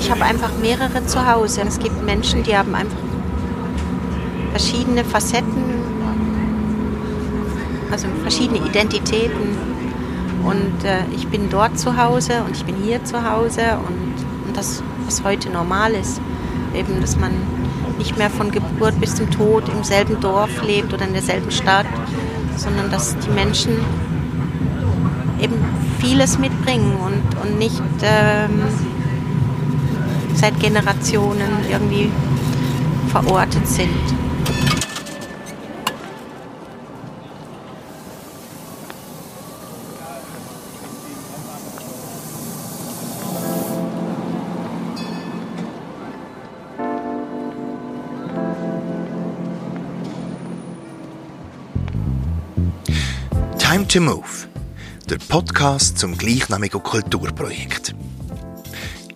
ich habe einfach mehrere zu Hause. Es gibt Menschen, die haben einfach verschiedene Facetten, also verschiedene Identitäten. Und äh, ich bin dort zu Hause und ich bin hier zu Hause und, und das, was heute normal ist, eben, dass man nicht mehr von Geburt bis zum Tod im selben Dorf lebt oder in derselben Stadt, sondern dass die Menschen eben vieles mitbringen und, und nicht ähm, seit Generationen irgendwie verortet sind. Time to Move, der Podcast zum gleichnamigen Kulturprojekt.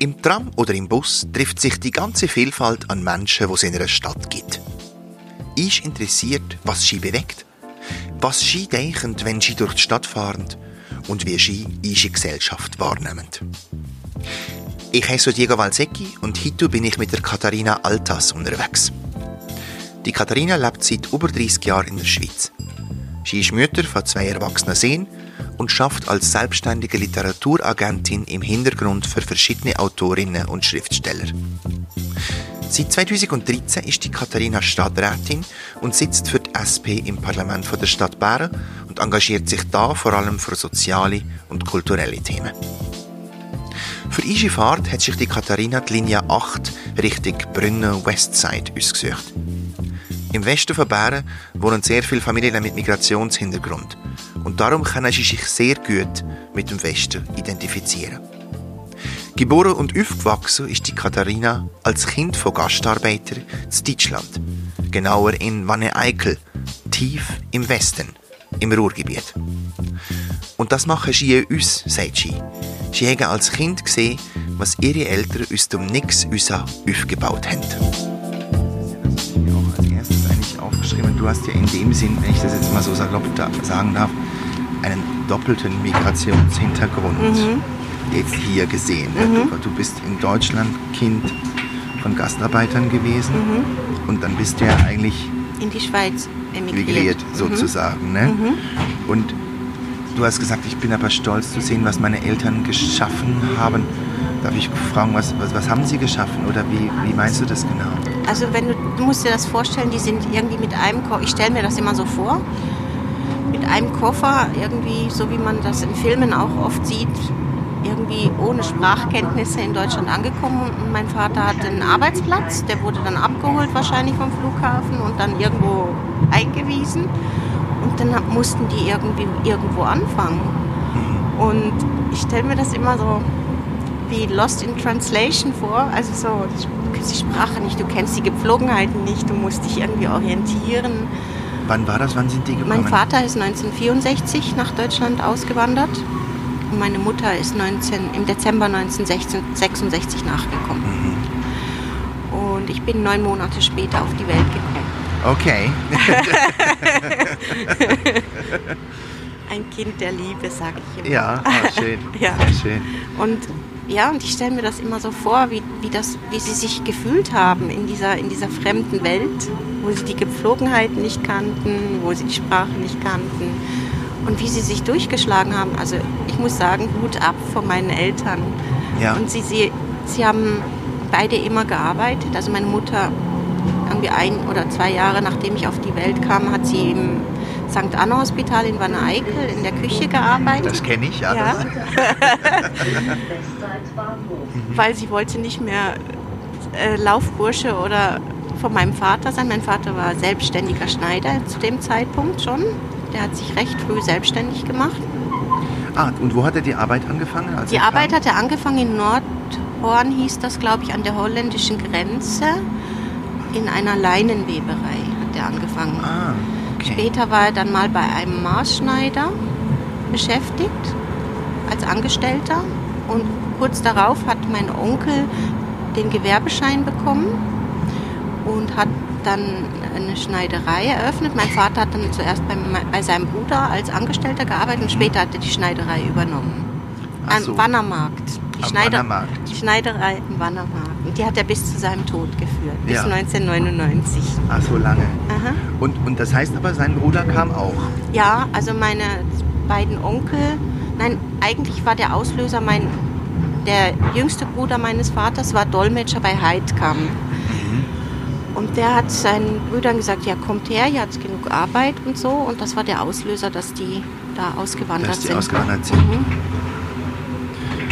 Im Tram oder im Bus trifft sich die ganze Vielfalt an Menschen, die es in einer Stadt gibt. Ist interessiert, was sie bewegt, was sie denken, wenn sie durch die Stadt fahren und wie sie ihre Gesellschaft wahrnehmen. Ich heiße Diego Valsecchi und heute bin ich mit der Katharina Altas unterwegs. Die Katharina lebt seit über 30 Jahren in der Schweiz. Sie ist Mutter von zwei erwachsenen Söhnen und schafft als selbstständige Literaturagentin im Hintergrund für verschiedene Autorinnen und Schriftsteller. Seit 2013 ist die Katharina Stadträtin und sitzt für die SP im Parlament der Stadt Bern und engagiert sich da vor allem für soziale und kulturelle Themen. Für ihre Fahrt hat sich die Katharina die Linie 8 Richtung Brünner Westside ausgesucht. Im Westen von Bären wohnen sehr viele Familien mit Migrationshintergrund und darum können sie sich sehr gut mit dem Westen identifizieren. Geboren und aufgewachsen ist die Katharina als Kind von Gastarbeitern in Deutschland, genauer in Wanne-Eickel, tief im Westen, im Ruhrgebiet. Und das machen sie uns, sagt sie. Sie haben als Kind gesehen, was ihre Eltern aus dem Nix aufgebaut haben aufgeschrieben. Du hast ja in dem Sinn, wenn ich das jetzt mal so salopp sagen darf, einen doppelten Migrationshintergrund mhm. jetzt hier gesehen. Mhm. Du, du, bist in Deutschland Kind von Gastarbeitern gewesen mhm. und dann bist du ja eigentlich in die Schweiz emigriert, mhm. sozusagen. Ne? Mhm. Und du hast gesagt, ich bin aber stolz zu sehen, was meine Eltern geschaffen haben. Darf ich fragen, was, was, was haben sie geschaffen oder wie, wie meinst du das genau? Also wenn du, du musst dir das vorstellen, die sind irgendwie mit einem Koffer, ich stelle mir das immer so vor, mit einem Koffer irgendwie, so wie man das in Filmen auch oft sieht, irgendwie ohne Sprachkenntnisse in Deutschland angekommen. Und mein Vater hatte einen Arbeitsplatz, der wurde dann abgeholt wahrscheinlich vom Flughafen und dann irgendwo eingewiesen. Und dann mussten die irgendwie irgendwo anfangen. Und ich stelle mir das immer so wie Lost in Translation vor. Also so, du kennst die Sprache nicht, du kennst die Gepflogenheiten nicht, du musst dich irgendwie orientieren. Wann war das? Wann sind die gekommen? Mein Vater ist 1964 nach Deutschland ausgewandert und meine Mutter ist 19, im Dezember 1966 nachgekommen. Mhm. Und ich bin neun Monate später auf die Welt gekommen. Okay. Ein Kind der Liebe, sage ich immer. Ja, ah, schön. ja. schön. Und ja, und ich stelle mir das immer so vor, wie, wie, das, wie sie sich gefühlt haben in dieser, in dieser fremden Welt, wo sie die Gepflogenheiten nicht kannten, wo sie die Sprache nicht kannten und wie sie sich durchgeschlagen haben. Also ich muss sagen, Hut ab von meinen Eltern. Ja. Und sie, sie, sie haben beide immer gearbeitet. Also meine Mutter, irgendwie ein oder zwei Jahre nachdem ich auf die Welt kam, hat sie im St. Anna Hospital in Wanne-Eickel in der Küche gearbeitet. Das kenne ich, ja. ja. Weil sie wollte nicht mehr äh, Laufbursche oder von meinem Vater sein. Mein Vater war selbstständiger Schneider zu dem Zeitpunkt schon. Der hat sich recht früh selbstständig gemacht. Ah, und wo hat er die Arbeit angefangen? die Arbeit hat er angefangen in Nordhorn, hieß das, glaube ich, an der holländischen Grenze. In einer Leinenweberei hat er angefangen. Ah. Okay. Später war er dann mal bei einem Maßschneider beschäftigt als Angestellter und kurz darauf hat mein Onkel den Gewerbeschein bekommen und hat dann eine Schneiderei eröffnet. Mein Vater hat dann zuerst bei, bei seinem Bruder als Angestellter gearbeitet und später hat er die Schneiderei übernommen. Am so. Wannermarkt. Die, Am Schneider, Wannermarkt. die Schneiderei im Wannermarkt. Und die hat er bis zu seinem Tod geführt, bis Ja. 1999. Ach, so lange. Aha. Und, und das heißt aber, sein Bruder kam auch. Ja, also meine beiden Onkel, nein, eigentlich war der Auslöser mein, der jüngste Bruder meines Vaters war Dolmetscher bei Heidkamp. Und der hat seinen Brüdern gesagt, ja kommt her, ihr habt genug Arbeit und so. Und das war der Auslöser, dass die da ausgewandert Dass die sind. ausgewandert sind. Mhm.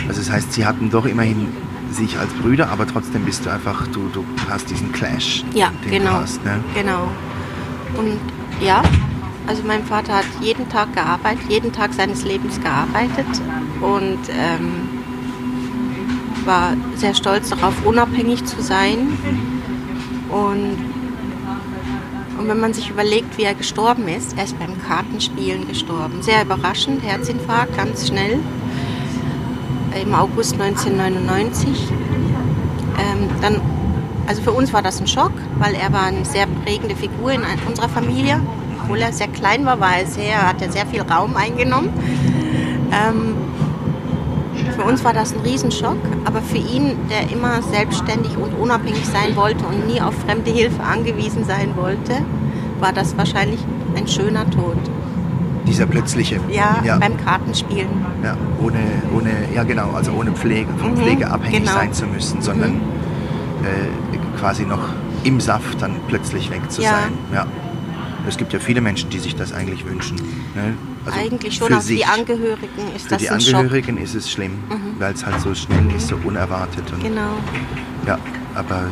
Also das heißt, sie hatten doch immerhin sich als Brüder, aber trotzdem bist du einfach, du, du hast diesen Clash. Ja, den genau. Du hast, ne? Genau. Und ja, also mein Vater hat jeden Tag gearbeitet, jeden Tag seines Lebens gearbeitet und ähm, war sehr stolz darauf, unabhängig zu sein. Und, und wenn man sich überlegt, wie er gestorben ist, er ist beim Kartenspielen gestorben. Sehr überraschend, Herzinfarkt, ganz schnell. Im August 1999. Ähm, dann, also für uns war das ein Schock, weil er war eine sehr prägende Figur in unserer Familie. Obwohl er sehr klein war, war er sehr, hat er sehr viel Raum eingenommen. Ähm, für uns war das ein Riesenschock, aber für ihn, der immer selbstständig und unabhängig sein wollte und nie auf fremde Hilfe angewiesen sein wollte, war das wahrscheinlich ein schöner Tod. Dieser plötzliche. Ja, ja, beim Kartenspielen. ja ohne, ohne, ja genau, also ohne Pflege, von Mhm, Pflege abhängig genau. sein zu müssen, sondern äh, quasi noch im Saft dann plötzlich weg zu Ja. sein. Ja. Es gibt ja viele Menschen, die sich das eigentlich wünschen. Ne? Also Eigentlich schon, für aber für die sich. Angehörigen ist Für das die ein Schock. Angehörigen ist es schlimm, weil es halt so schnell ist, so unerwartet. Und, Genau. Ja, aber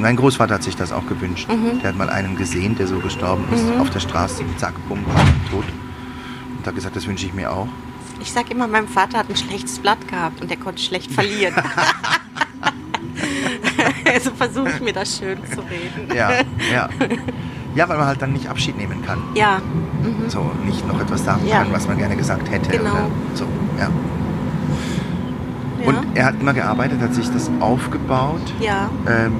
mein, Großvater hat sich das auch gewünscht. Mhm. Der hat mal einen gesehen, der so gestorben ist, auf der Straße, zack, bumm, war tot. Und hat gesagt, das wünsche ich mir auch. Ich sag immer, mein Vater hat ein schlechtes Blatt gehabt und der konnte schlecht verlieren. also versuche ich mir das schön zu reden. Ja, ja. Ja, weil man halt dann nicht Abschied nehmen kann. Ja, mhm. So, nicht noch etwas sagen Ja. kann, was man gerne gesagt hätte. Genau. Oder so, ja. Ja. Und er hat immer gearbeitet, hat sich das aufgebaut. ja. Ähm,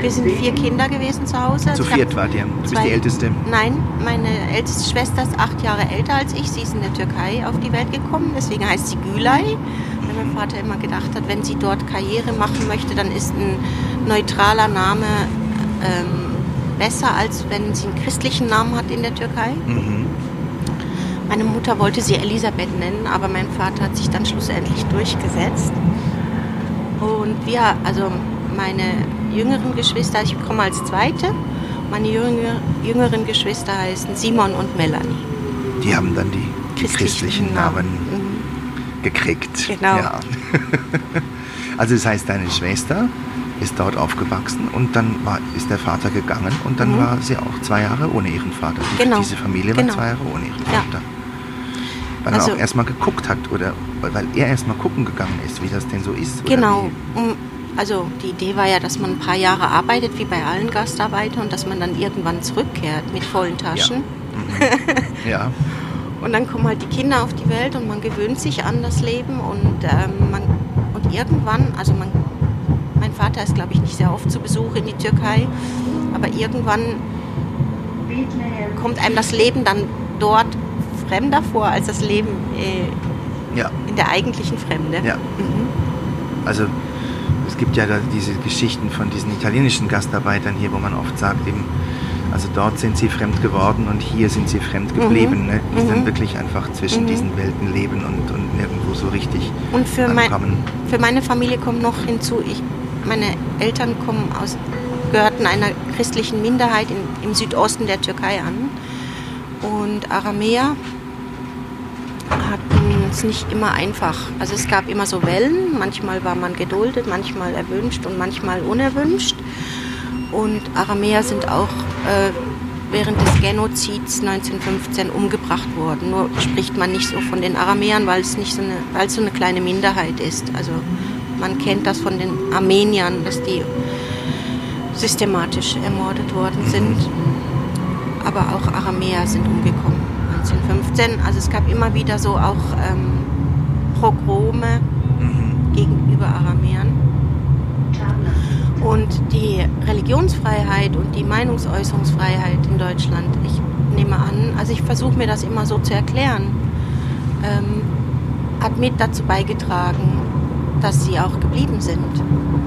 Wir sind vier Kinder gewesen zu Hause. zu hab viert wart ihr. Du bist die Älteste. Nein, meine älteste Schwester ist acht Jahre älter als ich. Sie ist in der Türkei auf die Welt gekommen, deswegen heißt sie Gülay. Weil mein Vater immer gedacht hat, wenn sie dort Karriere machen möchte, dann ist ein neutraler Name ähm, besser, als wenn sie einen christlichen Namen hat in der Türkei. Mhm. Meine Mutter wollte sie Elisabeth nennen, aber mein Vater hat sich dann schlussendlich durchgesetzt. Und wir, also meine jüngeren Geschwister, ich komme als Zweite, meine jünger, jüngeren Geschwister heißen Simon und Melanie. Die haben dann die, die Christlichen christlichen Namen Mhm. gekriegt. Genau. Ja. also das heißt, deine Schwester ist dort aufgewachsen und dann war, ist der Vater gegangen und dann Mhm. war sie auch zwei Jahre ohne ihren Vater. Genau. Diese Familie war Genau. zwei Jahre ohne ihren Ja. Weil Also- er auch erstmal geguckt hat oder weil er erstmal gucken gegangen ist, wie das denn so ist. Genau. Um, also die Idee war ja, dass man ein paar Jahre arbeitet, wie bei allen Gastarbeitern, und dass man dann irgendwann zurückkehrt mit vollen Taschen. ja. Und dann kommen halt die Kinder auf die Welt und man gewöhnt sich an das Leben und ähm, man und irgendwann, also man, mein Vater ist glaube ich nicht sehr oft zu Besuch in die Türkei, aber irgendwann kommt einem das Leben dann dort fremder vor als das Leben äh, ja. in der eigentlichen Fremde. Ja. Mhm. Also es gibt ja diese Geschichten von diesen italienischen Gastarbeitern hier, wo man oft sagt, eben, also dort sind sie fremd geworden und hier sind sie fremd geblieben. Ne? Die Mhm. dann wirklich einfach zwischen Mhm. diesen Welten leben und, und nirgendwo so richtig Und für, mein, ankommen. für meine Familie kommt noch hinzu, ich, meine Eltern kommen aus, gehörten einer christlichen Minderheit in, im Südosten der Türkei an. Und Aramäer hatten es nicht immer einfach. Also es gab immer so Wellen, manchmal war man geduldet, manchmal erwünscht und manchmal unerwünscht. Und Aramäer sind auch äh, während des Genozids 1915 umgebracht worden. Nur spricht man nicht so von den Aramäern, weil es nicht so eine, weil es so eine kleine Minderheit ist. Also man kennt das von den Armeniern, dass die systematisch ermordet worden sind. Aber auch Aramäer sind umgekommen 1915. Also es gab immer wieder so auch ähm, Pogrome Mhm. gegenüber Aramäern. Und die Religionsfreiheit und die Meinungsäußerungsfreiheit in Deutschland, ich nehme an, also ich versuche mir das immer so zu erklären, ähm, hat mit dazu beigetragen, dass sie auch geblieben sind,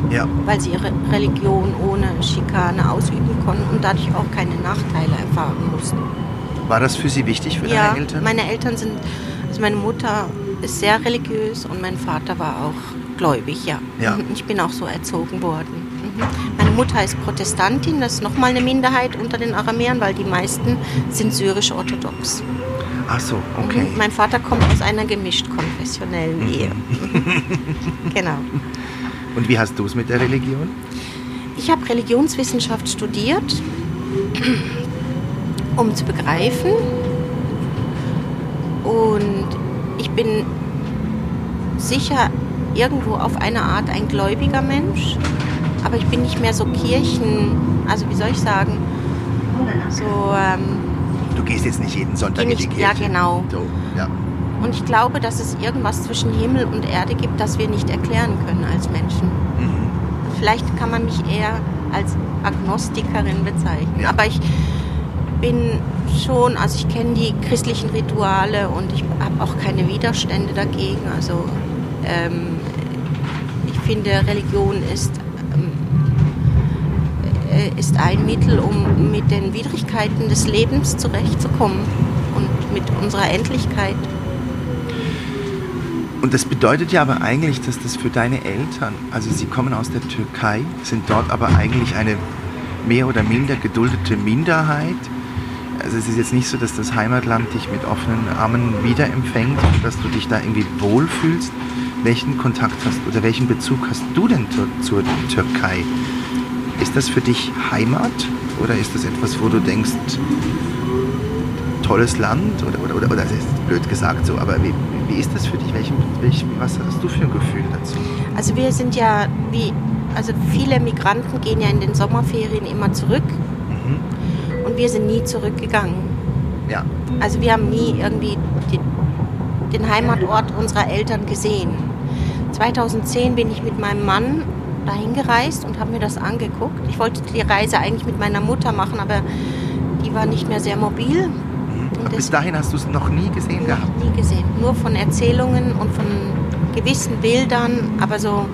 Ja. weil sie ihre Religion ohne Schikane ausüben konnten und dadurch auch keine Nachteile erfahren mussten. War das für Sie wichtig, für ja, deine Eltern? meine Eltern sind, also meine Mutter ist sehr religiös und mein Vater war auch gläubig, ja. Ja. Ich bin auch so erzogen worden. Mhm. Meine Mutter ist Protestantin, das ist nochmal eine Minderheit unter den Aramäern, weil die meisten sind syrisch-orthodox. Ach so, okay. Mhm. Mein Vater kommt aus einer gemischt konfessionellen Mhm. Ehe. genau. Und wie hast du es mit der Religion? Ich habe Religionswissenschaft studiert, um zu begreifen. Und ich bin sicher irgendwo auf eine Art ein gläubiger Mensch, aber ich bin nicht mehr so Kirchen, also wie soll ich sagen, so ähm, Du gehst jetzt nicht jeden Sonntag in die Kirche. ja, genau. So, ja. und ich glaube, dass es irgendwas zwischen Himmel und Erde gibt, das wir nicht erklären können als Menschen. Mhm. Vielleicht kann man mich eher als Agnostikerin bezeichnen. Ja. Aber ich bin schon, also ich kenne die christlichen Rituale und ich habe auch keine Widerstände dagegen. Also ähm, ich finde, Religion ist, ähm, äh, ist ein Mittel, um mit den Widrigkeiten des Lebens zurechtzukommen und mit unserer Endlichkeit. Und das bedeutet ja aber eigentlich, dass das für deine Eltern, also sie kommen aus der Türkei, sind dort aber eigentlich eine mehr oder minder geduldete Minderheit. Also es ist jetzt nicht so, dass das Heimatland dich mit offenen Armen wiederempfängt, dass du dich da irgendwie wohlfühlst. Welchen Kontakt hast oder welchen Bezug hast du denn zur, zur Türkei? Ist das für dich Heimat oder ist das etwas, wo du denkst, tolles Land oder, oder, oder, oder das ist blöd gesagt so, aber wie, wie ist das für dich? Welchen, welchen, was hast du für ein Gefühl dazu? Also wir sind ja wie, also viele Migranten gehen ja in den Sommerferien immer zurück wir sind nie zurückgegangen. Ja, Also wir haben nie irgendwie die, den Heimatort unserer Eltern gesehen. 2010 bin ich mit meinem Mann dahin gereist und habe mir das angeguckt. Ich wollte die Reise eigentlich mit meiner Mutter machen, aber die war nicht mehr sehr mobil. Und aber bis dahin hast du es noch nie gesehen gehabt. noch nie gesehen. Nur von Erzählungen und von gewissen Bildern, aber so,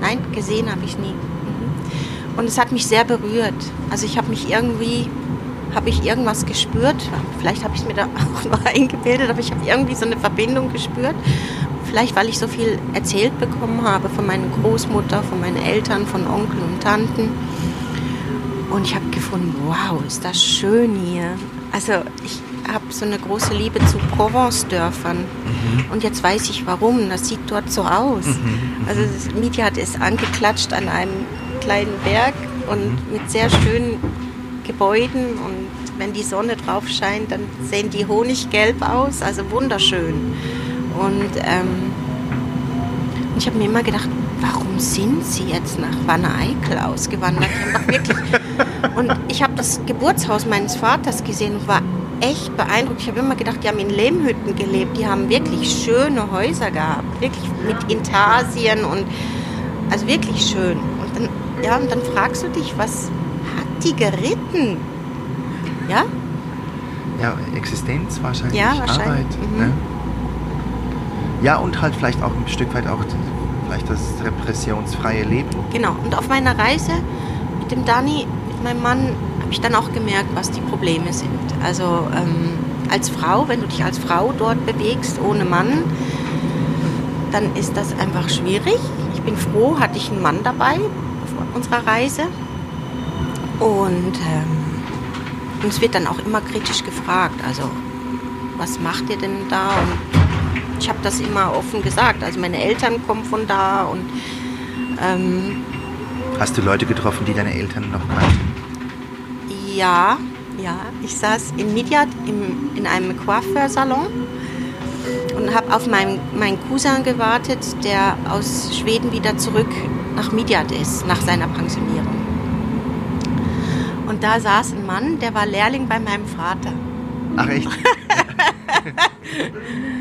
nein, gesehen habe ich nie. Mhm. Und es hat mich sehr berührt. Also ich habe mich irgendwie, habe ich irgendwas gespürt. Vielleicht habe ich es mir da auch nur eingebildet, aber ich habe irgendwie so eine Verbindung gespürt. Vielleicht, weil ich so viel erzählt bekommen habe von meiner Großmutter, von meinen Eltern, von Onkeln und Tanten. Und ich habe gefunden, wow, ist das schön hier. Also ich habe so eine große Liebe zu Provence-Dörfern. Und jetzt weiß ich warum. Das sieht dort so aus. Also das Mietjad ist angeklatscht an einem kleinen Berg und mit sehr schönen Gebäuden. Und wenn die Sonne drauf scheint, dann sehen die honiggelb aus. Also wunderschön. Und ähm, ich habe mir immer gedacht, warum sind sie jetzt nach Wanne Eickel ausgewandert? Wirklich und ich habe das Geburtshaus meines Vaters gesehen und war echt beeindruckt. Ich habe immer gedacht, die haben in Lehmhütten gelebt. Die haben wirklich schöne Häuser gehabt. Wirklich mit Intarsien und also wirklich schön. Und dann, ja, und dann fragst du dich, was hat die geritten? Ja? Ja, Existenz wahrscheinlich, Ja, wahrscheinlich. Arbeit. Mhm. Ne? Ja, und halt vielleicht auch ein Stück weit auch vielleicht das repressionsfreie Leben. Genau. Und auf meiner Reise mit dem Dani, mit meinem Mann, habe ich dann auch gemerkt, was die Probleme sind. Also ähm, als Frau, wenn du dich als Frau dort bewegst, ohne Mann, dann ist das einfach schwierig. Ich bin froh, hatte ich einen Mann dabei auf unserer Reise. Und ähm, uns wird dann auch immer kritisch gefragt, also was macht ihr denn da? Und ich habe das immer offen gesagt. Also meine Eltern kommen von da und ähm, Hast du Leute getroffen, die deine Eltern noch kannten? ja, ja, ich saß in Midyat im, in einem Coiffeursalon und habe auf meinen, meinen Cousin gewartet, der aus Schweden wieder zurück nach Midyat ist, nach seiner Pensionierung. Und da saß ein Mann, der war Lehrling bei meinem Vater. Ach echt?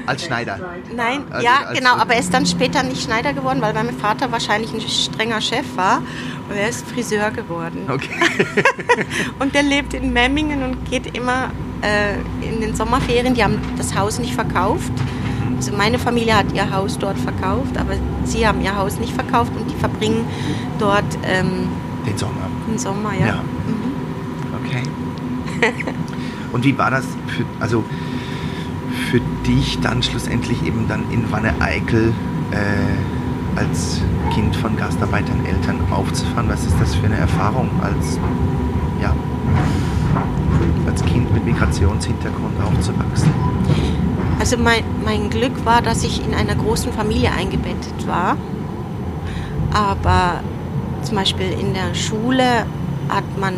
Als Schneider. Nein, Also ja, als- genau, aber er ist dann später nicht Schneider geworden, weil mein Vater wahrscheinlich ein strenger Chef war und er ist Friseur geworden. Okay. Und der lebt in Memmingen und geht immer äh, in den Sommerferien. Die haben das Haus nicht verkauft Also meine Familie hat ihr Haus dort verkauft, aber sie haben ihr Haus nicht verkauft und die verbringen dort ähm, Den Sommer. den Sommer, ja. Ja. Okay. Und wie war das für, also für dich dann schlussendlich eben dann in Wanne-Eickel äh, als Kind von Gastarbeitern, Eltern aufzufahren? Was ist das für eine Erfahrung als, ja, als Kind mit Migrationshintergrund aufzuwachsen? Also mein, mein Glück war, dass ich in einer großen Familie eingebettet war. Aber zum Beispiel in der Schule hat man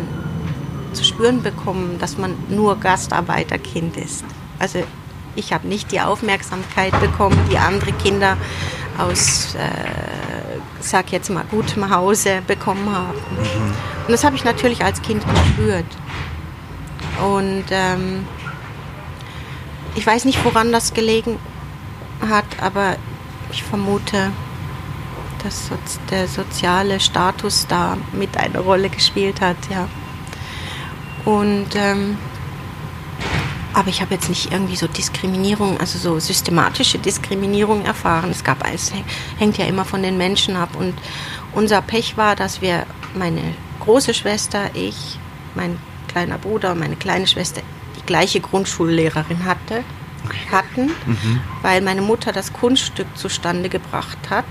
zu spüren bekommen, dass man nur Gastarbeiterkind ist. Also ich habe nicht die Aufmerksamkeit bekommen, die andere Kinder aus, äh, sag jetzt mal, gutem Hause bekommen haben. Und das habe ich natürlich als Kind gespürt. Und ähm, ich weiß nicht, woran das gelegen hat, aber ich vermute, dass der soziale Status da mit eine Rolle gespielt hat, ja. Und ähm, aber ich habe jetzt nicht irgendwie so Diskriminierung, also so systematische Diskriminierung erfahren. Es gab es häng- hängt ja immer von den Menschen ab. Und unser Pech war, dass wir meine große Schwester, ich, mein kleiner Bruder und meine kleine Schwester die gleiche Grundschullehrerin hatte, hatten, weil meine Mutter das Kunststück zustande gebracht hat,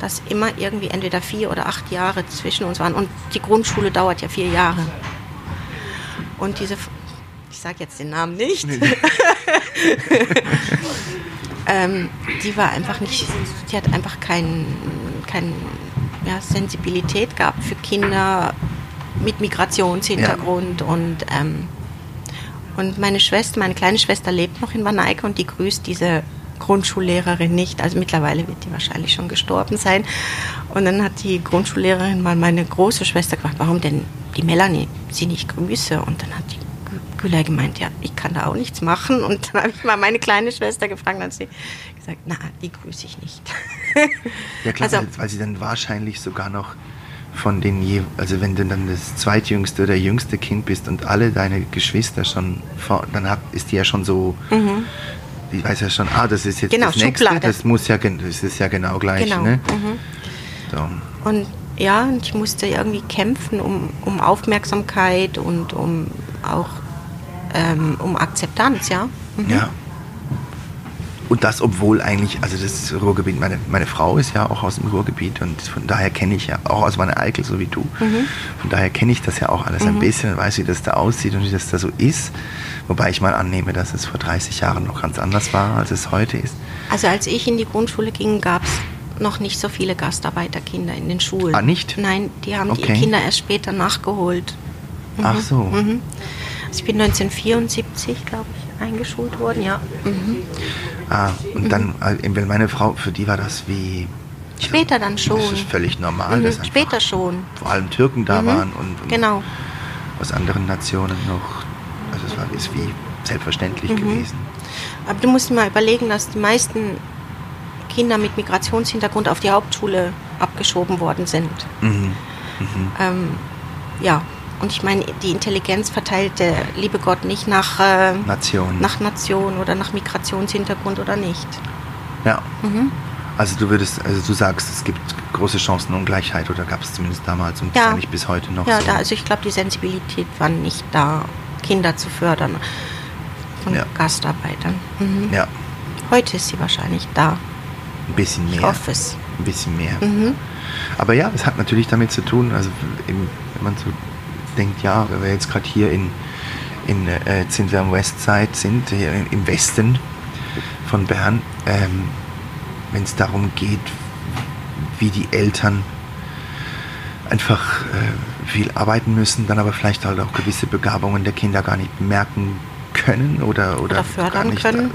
dass immer irgendwie entweder vier oder acht Jahre zwischen uns waren. Und die Grundschule dauert ja vier Jahre. Und diese, ich sage jetzt den Namen nicht, ähm, die war einfach nicht, die hat einfach kein, kein ja, Sensibilität gehabt für Kinder mit Migrationshintergrund und ähm, und meine Schwester, meine kleine Schwester lebt noch in Wanneike und die grüßt diese Grundschullehrerin nicht. Also mittlerweile wird die wahrscheinlich schon gestorben sein. Und dann hat die Grundschullehrerin mal meine große Schwester gefragt, warum denn die Melanie sie nicht grüße. Und dann hat die Güler gemeint, ja, ich kann da auch nichts machen. Und dann habe ich mal meine kleine Schwester gefragt, dann hat sie gesagt, na, die grüße ich nicht. Ja klar, Also- weil, sie dann wahrscheinlich sogar noch von den je, also wenn du dann das zweitjüngste oder jüngste Kind bist und alle deine Geschwister schon vor, dann hat, ist die ja schon so, die weiß ja schon, ah, das ist jetzt Mhm. Genau, das nächste, Schublade. das muss ja, das ist ja genau gleich, Genau. ne? Mhm. So. Und ja, und ich musste irgendwie kämpfen um, um Aufmerksamkeit und um auch ähm, um Akzeptanz, ja. Mhm. Ja. Und das, obwohl eigentlich, also das Ruhrgebiet, meine, meine Frau ist ja auch aus dem Ruhrgebiet und von daher kenne ich ja, auch aus meiner Eickel, so wie du, Mhm. von daher kenne ich das ja auch alles ein bisschen und weiß, wie das da aussieht und wie das da so ist. Wobei ich mal annehme, dass es vor 30 Jahren noch ganz anders war, als es heute ist. Also als ich in die Grundschule ging, gab es noch nicht so viele Gastarbeiterkinder in den Schulen. Ah, nicht? Nein, die haben Okay. die Kinder erst später nachgeholt. Ach so. Mhm. Also ich bin 1974, glaube ich, eingeschult worden, ja. Mhm. Ah, und dann, äh, weil meine Frau, für die war das wie. Später dann schon. Das ist völlig normal, Mhm, dass Später schon. vor allem Türken da Mhm. waren und, und Genau. aus anderen Nationen noch. Also es war ist wie selbstverständlich Mhm. gewesen. Aber du musst dir mal überlegen, dass die meisten Kinder mit Migrationshintergrund auf die Hauptschule abgeschoben worden sind. Mhm. Ähm, ja, und ich meine, die Intelligenz verteilt der liebe Gott nicht nach, äh, Nation. nach Nation oder nach Migrationshintergrund oder nicht. Ja. Mhm. Also du würdest, also du sagst, es gibt große Chancenungleichheit oder gab es zumindest damals und Ja. eigentlich bis heute noch Ja, so. da, also ich glaube, die Sensibilität war nicht da, Kinder zu fördern von Ja. Gastarbeitern. Mhm. ja, Heute ist sie wahrscheinlich da. Ein bisschen Ich mehr. hoffe es. Ein bisschen mehr. Mhm. Aber ja, es hat natürlich damit zu tun, also eben, wenn man so denkt, ja, wenn wir jetzt gerade hier in, in äh, jetzt sind wir am Westside sind, hier im Westen von Bern, ähm, wenn es darum geht, wie die Eltern einfach äh, viel arbeiten müssen, dann aber vielleicht halt auch gewisse Begabungen der Kinder gar nicht merken können oder, oder, Oder fördern gar nicht, können.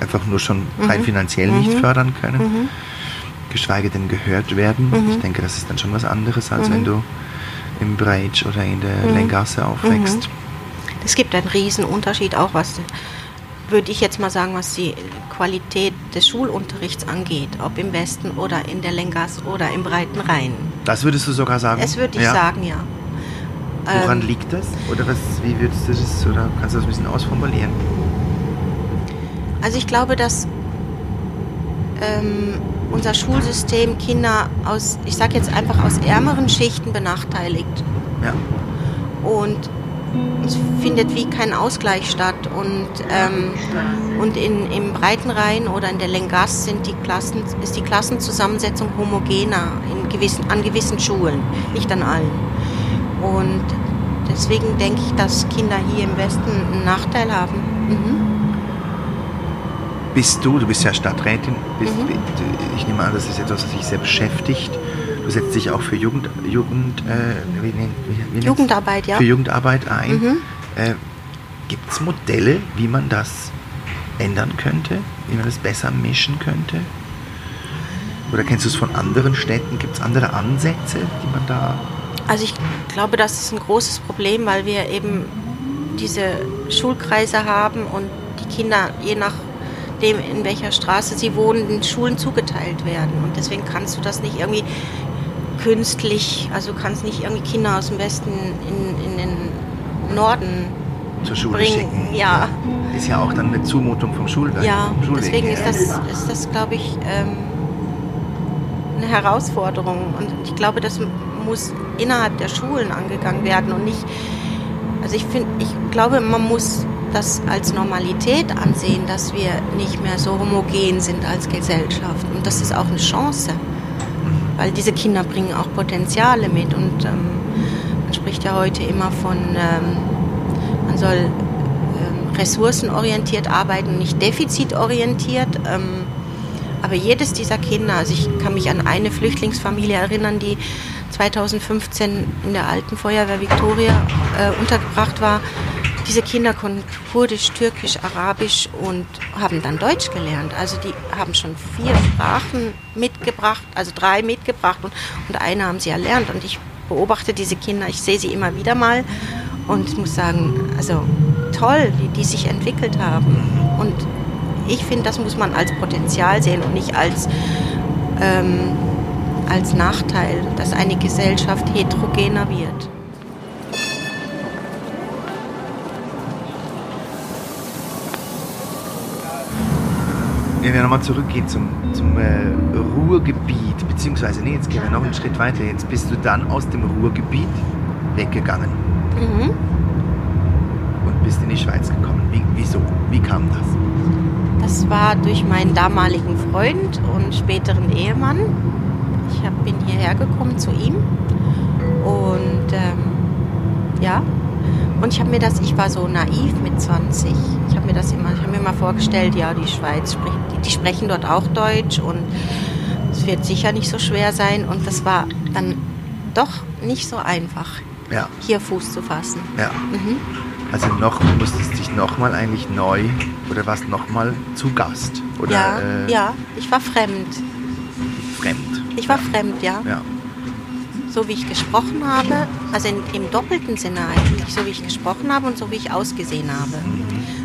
Einfach nur schon rein finanziell nicht Mhm. fördern können Mhm. geschweige denn gehört werden. Mhm. Ich denke, das ist dann schon was anderes, als Mhm. wenn du im Breitsch oder in der Mhm. Lengasse aufwächst. Es gibt einen riesen Unterschied auch, was, würde ich jetzt mal sagen, was die Qualität des Schulunterrichts angeht, ob im Westen oder in der Lengas oder im Breiten Rhein. Das würdest du sogar sagen? Das würde ich ja. sagen, ja. Woran Ähm, liegt das? Oder was, wie würdest du das, oder kannst du das ein bisschen ausformulieren? Also ich glaube, dass ähm, unser Schulsystem Kinder aus, ich sage jetzt einfach aus ärmeren Schichten benachteiligt. Ja. Und es findet wie kein Ausgleich statt. Und, ähm, und in, im Breitenrhein oder in der Lengass sind die Klassen, ist die Klassenzusammensetzung homogener in gewissen, an gewissen Schulen, nicht an allen. Und deswegen denke ich, dass Kinder hier im Westen einen Nachteil haben. Mhm. Bist du, du bist ja Stadträtin, bist, mhm. ich nehme an, das ist etwas, was dich sehr beschäftigt. Du setzt dich auch für Jugend, Jugend, äh, wie, wie, wie Jugendarbeit, ja. Für Jugendarbeit ein. Mhm. Äh, Gibt es Modelle, wie man das ändern könnte, wie man das besser mischen könnte? Oder kennst du es von anderen Städten? Gibt es andere Ansätze, die man da. Also ich glaube, das ist ein großes Problem, weil wir eben diese Schulkreise haben und die Kinder je nach dem, in welcher Straße sie wohnen, den Schulen zugeteilt werden. Und deswegen kannst du das nicht irgendwie künstlich, also du kannst nicht irgendwie Kinder aus dem Westen in, in den Norden zur Schule bringen. schicken. Ja. Ist ja auch dann eine Zumutung vom Schulweg. Ja, deswegen ist das, ist das glaube ich, ähm, eine Herausforderung. Und ich glaube, das muss innerhalb der Schulen angegangen werden und nicht, also ich finde, ich glaube, man muss das als Normalität ansehen, dass wir nicht mehr so homogen sind als Gesellschaft. Und das ist auch eine Chance, weil diese Kinder bringen auch Potenziale mit. Und ähm, man spricht ja heute immer von, ähm, man soll ähm, ressourcenorientiert arbeiten, nicht defizitorientiert. Ähm, aber jedes dieser Kinder, also ich kann mich an eine Flüchtlingsfamilie erinnern, die 2015 in der alten Feuerwehr Victoria äh, untergebracht war, diese Kinder konnten Kurdisch, Türkisch, Arabisch und haben dann Deutsch gelernt. Also die haben schon vier Sprachen mitgebracht, also drei mitgebracht und, und eine haben sie erlernt. Und ich beobachte diese Kinder, ich sehe sie immer wieder mal und muss sagen, also toll, wie die sich entwickelt haben. Und ich finde, das muss man als Potenzial sehen und nicht als, ähm, als Nachteil, dass eine Gesellschaft heterogener wird. Wenn wir nochmal zurückgehen zum, zum äh, Ruhrgebiet, beziehungsweise, nee, jetzt gehen wir noch einen Schritt weiter. Jetzt bist du dann aus dem Ruhrgebiet weggegangen. Mhm. Und bist in die Schweiz gekommen. Wie, wieso? Wie kam das? Das war durch meinen damaligen Freund und späteren Ehemann. Ich hab, bin hierher gekommen zu ihm. Und ähm, ja, und ich habe mir das, ich war so naiv mit 20. Ich habe mir das immer, ich habe mir mal vorgestellt, ja, die Schweiz spricht, die, die sprechen dort auch Deutsch und es wird sicher nicht so schwer sein. Und das war dann doch nicht so einfach, ja. hier Fuß zu fassen. Ja. Mhm. Also noch, du musstest dich nochmal eigentlich neu oder warst nochmal zu Gast? Oder, ja, äh, ja, ich war fremd. Fremd. Ich war ja. fremd, ja. ja so wie ich gesprochen habe, also in, im doppelten Sinne eigentlich, so wie ich gesprochen habe und so wie ich ausgesehen habe.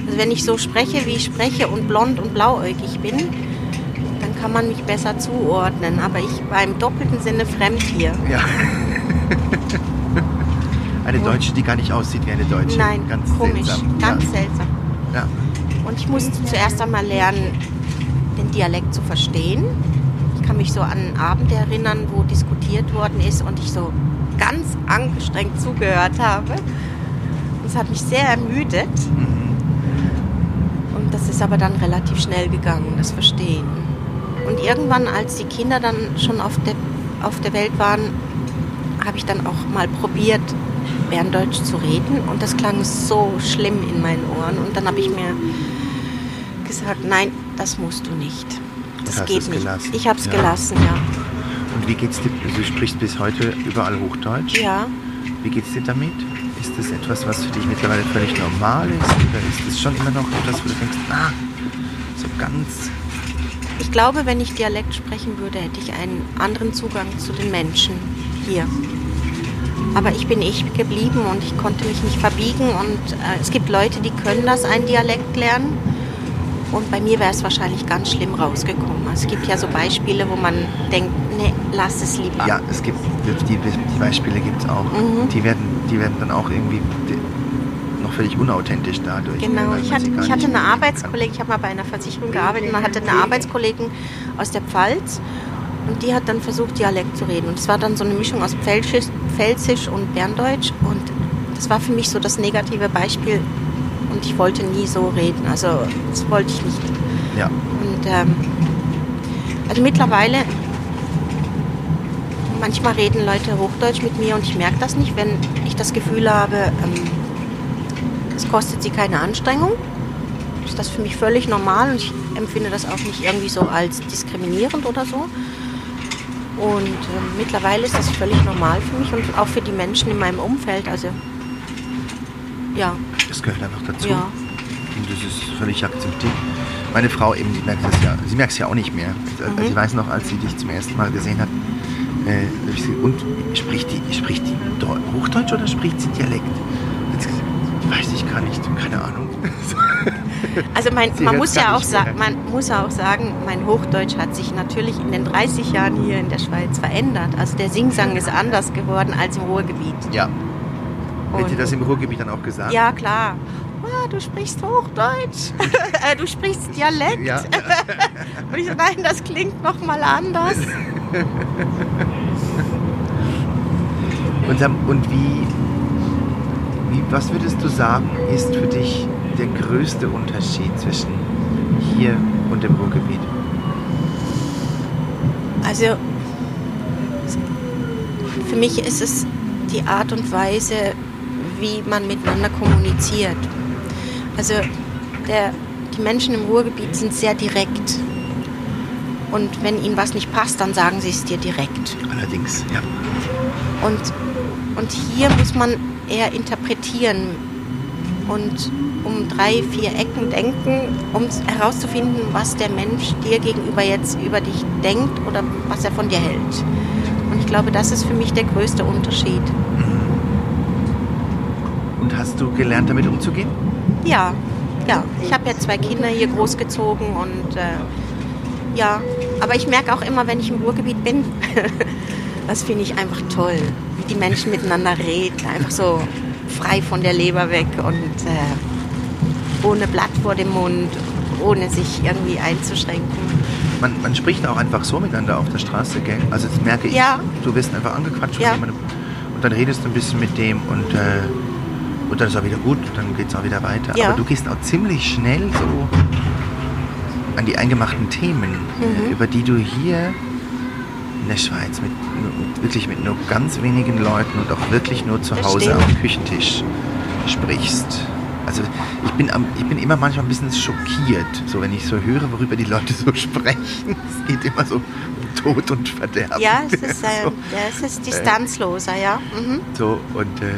Also wenn ich so spreche, wie ich spreche und blond und blauäugig bin, dann kann man mich besser zuordnen. Aber ich war im doppelten Sinne fremd hier. Ja. eine Deutsche, die gar nicht aussieht wie eine Deutsche. Nein, ganz komisch, seltsam. ganz ja. seltsam. Ja. Und ich musste zuerst einmal lernen, den Dialekt zu verstehen kann mich so an einen Abend erinnern, wo diskutiert worden ist und ich so ganz angestrengt zugehört habe. Das hat mich sehr ermüdet. Mhm. Und das ist aber dann relativ schnell gegangen, das Verstehen. Und irgendwann, als die Kinder dann schon auf der, auf der Welt waren, habe ich dann auch mal probiert, Berndeutsch zu reden. Und das klang so schlimm in meinen Ohren. Und dann habe ich mir gesagt, nein, das musst du nicht das geht nicht. Gelassen. Ich habe es ja. gelassen, ja. Und wie geht's dir? Du sprichst bis heute überall Hochdeutsch. Ja. Wie geht's dir damit? Ist das etwas, was für dich mittlerweile völlig normal ist? Oder ist es schon immer noch etwas, wo du denkst, ah, so ganz. Ich glaube, wenn ich Dialekt sprechen würde, hätte ich einen anderen Zugang zu den Menschen hier. Aber ich bin ich geblieben und ich konnte mich nicht verbiegen. Und äh, es gibt Leute, die können das, einen Dialekt lernen. Und bei mir wäre es wahrscheinlich ganz schlimm rausgekommen. Also es gibt ja so Beispiele, wo man denkt, nee, lass es lieber. Ja, es gibt die, die Beispiele gibt es auch. Mhm. Die, werden, die werden dann auch irgendwie noch völlig unauthentisch dadurch. Genau, weil ich hatte, ich hatte eine. Arbeitskollegin, ich habe mal bei einer Versicherung gearbeitet, und man hatte eine Arbeitskollegin aus der Pfalz und die hat dann versucht, Dialekt zu reden. Und es war dann so eine Mischung aus Pfälzisch, Pfälzisch und Berndeutsch und das war für mich so das negative Beispiel und ich wollte nie so reden, also das wollte ich nicht. Ja, Und ähm, also mittlerweile, manchmal reden Leute Hochdeutsch mit mir und ich merke das nicht, wenn ich das Gefühl habe, ähm, es kostet sie keine Anstrengung. Ist das für mich völlig normal und ich empfinde das auch nicht irgendwie so als diskriminierend oder so. Und ähm, mittlerweile ist das völlig normal für mich und auch für die Menschen in meinem Umfeld. Also ja, das gehört einfach dazu. ja. Und das ist völlig akzeptiert. Meine Frau eben, die merkt das ja, sie merkt es ja auch nicht mehr. Mhm. Ich weiß noch, als sie dich zum ersten Mal gesehen hat, äh, sie, und spricht die, spricht die Deu- Hochdeutsch oder spricht sie Dialekt? Sie Weiß ich gar nicht, keine Ahnung. Also mein, Sie man, muss ja auch man muss ja auch sagen, mein Hochdeutsch hat sich natürlich in den 30 Jahren hier in der Schweiz verändert. Also der Singsang ist anders geworden als im Ruhrgebiet. ja. Hätte Und- das im Ruhrgebiet dann auch gesagt? Ja, klar. Ah, du sprichst Hochdeutsch. äh, du sprichst Dialekt. Ja. Und ich so, nein, das klingt noch mal anders. Und, dann- und wie, wie, was würdest du sagen, ist für dich der größte Unterschied zwischen hier und dem Ruhrgebiet? Also für mich ist es die Art und Weise, wie man miteinander kommuniziert. Also der, die Menschen im Ruhrgebiet sind sehr direkt. Und wenn ihnen was nicht passt, dann sagen sie es dir direkt. Allerdings, ja. Und, und hier muss man eher interpretieren und um drei, vier Ecken denken, um herauszufinden, was der Mensch dir gegenüber jetzt über dich denkt oder was er von dir hält. Und ich glaube, das ist für mich der größte Unterschied. Und hast du gelernt, damit umzugehen? Ja, ja. Ich habe ja zwei Kinder hier großgezogen und äh, ja, aber ich merke auch immer, wenn ich im Ruhrgebiet bin, das finde ich einfach toll, wie die Menschen miteinander reden, einfach so frei von der Leber weg und äh, ohne Blatt vor dem Mund, ohne sich irgendwie einzuschränken. Man, man spricht auch einfach so miteinander auf der Straße, gell? Also das merke ich. Ja. Du wirst einfach angequatscht von Ja. jemandem und dann redest du ein bisschen mit dem und, äh, und dann ist auch wieder gut, dann geht es auch wieder weiter. Ja. Aber du gehst auch ziemlich schnell so an die eingemachten Themen, Mhm. äh, über die du hier in der Schweiz mit, mit, wirklich mit nur ganz wenigen Leuten und auch wirklich nur zu Hause am Küchentisch sprichst. Also ich bin, am, ich bin immer manchmal ein bisschen schockiert, so wenn ich so höre, worüber die Leute so sprechen. Es geht immer so um Tod und Verderben. Ja, es ist, äh, so, ja, es ist distanzloser, ja. Mhm. so und äh,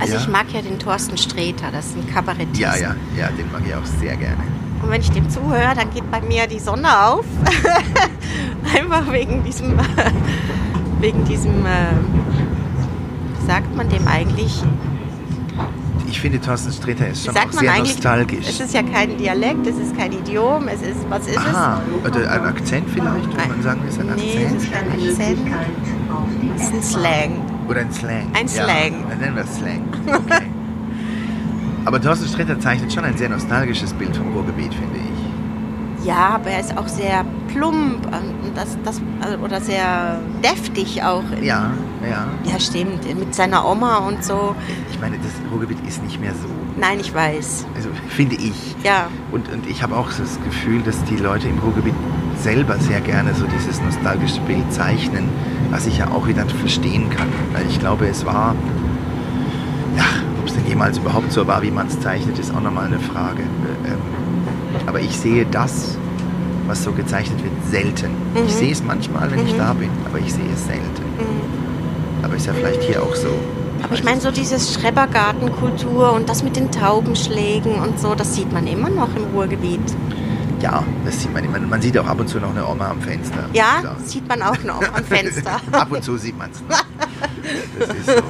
Also Ja. ich mag ja den Thorsten Sträter, das ist ein Kabarettist. ja, ja, ja, den mag ich auch sehr gerne. Und wenn ich dem zuhöre, dann geht bei mir die Sonne auf. Einfach wegen diesem, wegen diesem, äh, sagt man dem eigentlich? Ich finde, Thorsten Sträter ist schon auch sagt sehr nostalgisch. Es ist ja kein Dialekt, es ist kein Idiom, es ist, was ist Aha, oder ein Akzent vielleicht, würde man sagen, ist ein es? Nee, Akzent. es ist kein Akzent. Es ist ein Slang. Oder ein Slang. Ein Slang. Ja, dann nennen wir es Slang. Okay. Aber Thorsten Sträter zeichnet schon ein sehr nostalgisches Bild vom Ruhrgebiet, finde ich. Ja, aber er ist auch sehr plump und das, das, oder sehr deftig auch. Ja, ja. Ja, stimmt. Mit seiner Oma und so. Ich meine, das Ruhrgebiet ist nicht mehr so. Nein, ich weiß. Also finde ich. Ja. Und, und ich habe auch das Gefühl, dass die Leute im Ruhrgebiet selber sehr gerne so dieses nostalgische Bild zeichnen, was ich ja auch wieder verstehen kann. Weil ich glaube, es war, ja, ob es denn jemals überhaupt so war, wie man es zeichnet, ist auch nochmal eine Frage. Äh, Ähm, aber ich sehe das, was so gezeichnet wird, selten. Ich Mhm. sehe es manchmal, wenn ich Mhm. da bin, aber ich sehe es selten. Mhm. Aber ist ja vielleicht hier auch so. Aber ich meine, so dieses Schrebergartenkultur und das mit den Taubenschlägen und so, das sieht man immer noch im Ruhrgebiet. Ja, das sieht man immer. Man sieht auch ab und zu noch eine Oma am Fenster. Ja, Klar. sieht man auch noch am Fenster. Ab und zu sieht man es. Das ist so.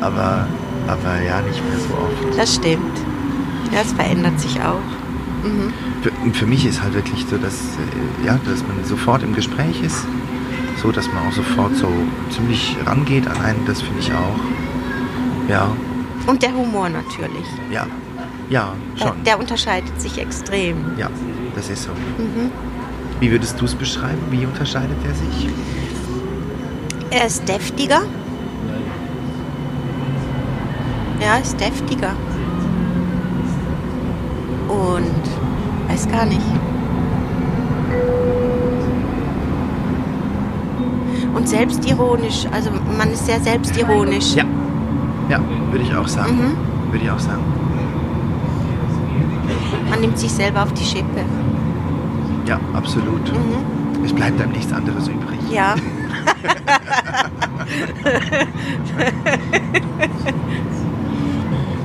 Aber, aber ja, nicht mehr so oft. Das stimmt. Ja, es verändert sich auch. Mhm. Für, für mich ist halt wirklich so, dass, äh, ja, dass man sofort im Gespräch ist. So, dass man auch sofort so ziemlich rangeht an einen, das finde ich auch. Ja. Und der Humor natürlich. Ja, ja, Der, schon. der unterscheidet sich extrem. Ja, das ist so. Mhm. Wie würdest du es beschreiben? Wie unterscheidet er sich? Er ist deftiger. Ja, ist deftiger. Und weiß gar nicht. Und selbstironisch, also man ist sehr selbstironisch. Ja, ja, würde ich auch sagen. Mhm. Würde ich auch sagen. Man nimmt sich selber auf die Schippe. Ja, absolut. Mhm. Es bleibt einem nichts anderes übrig. Ja.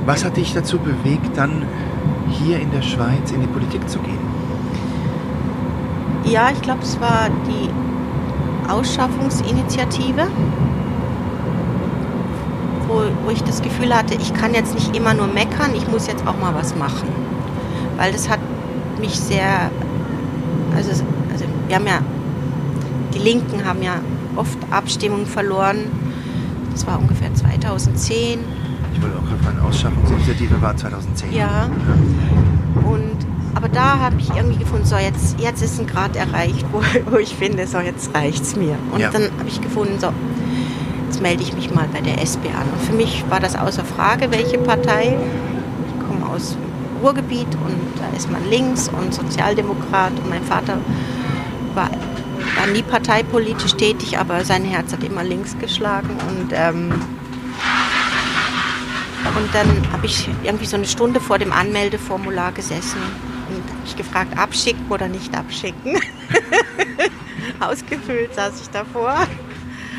Was hat dich dazu bewegt, dann hier in der Schweiz in die Politik zu gehen? Ja, ich glaube, es war die Ausschaffungsinitiative, wo, wo ich das Gefühl hatte, ich kann jetzt nicht immer nur meckern, ich muss jetzt auch mal was machen. Weil das hat mich sehr, also, also wir haben ja, die Linken haben ja oft Abstimmungen verloren. Das war ungefähr 2010. Ich wollte auch gerade fragen, Ausschaffungsinitiative war 2010. Ja. Und, aber da habe ich irgendwie gefunden, so jetzt, jetzt ist ein Grad erreicht, wo, wo ich finde, so jetzt reicht's mir. Und Ja. dann habe ich gefunden, so jetzt melde ich mich mal bei der SP an. Und für mich war das außer Frage, welche Partei. Ich komme aus dem Ruhrgebiet und da ist man links und Sozialdemokrat und mein Vater war, war nie parteipolitisch tätig, aber sein Herz hat immer links geschlagen und ähm, und dann habe ich irgendwie so eine Stunde vor dem Anmeldeformular gesessen und habe mich gefragt, abschicken oder nicht abschicken. Ausgefüllt saß ich davor.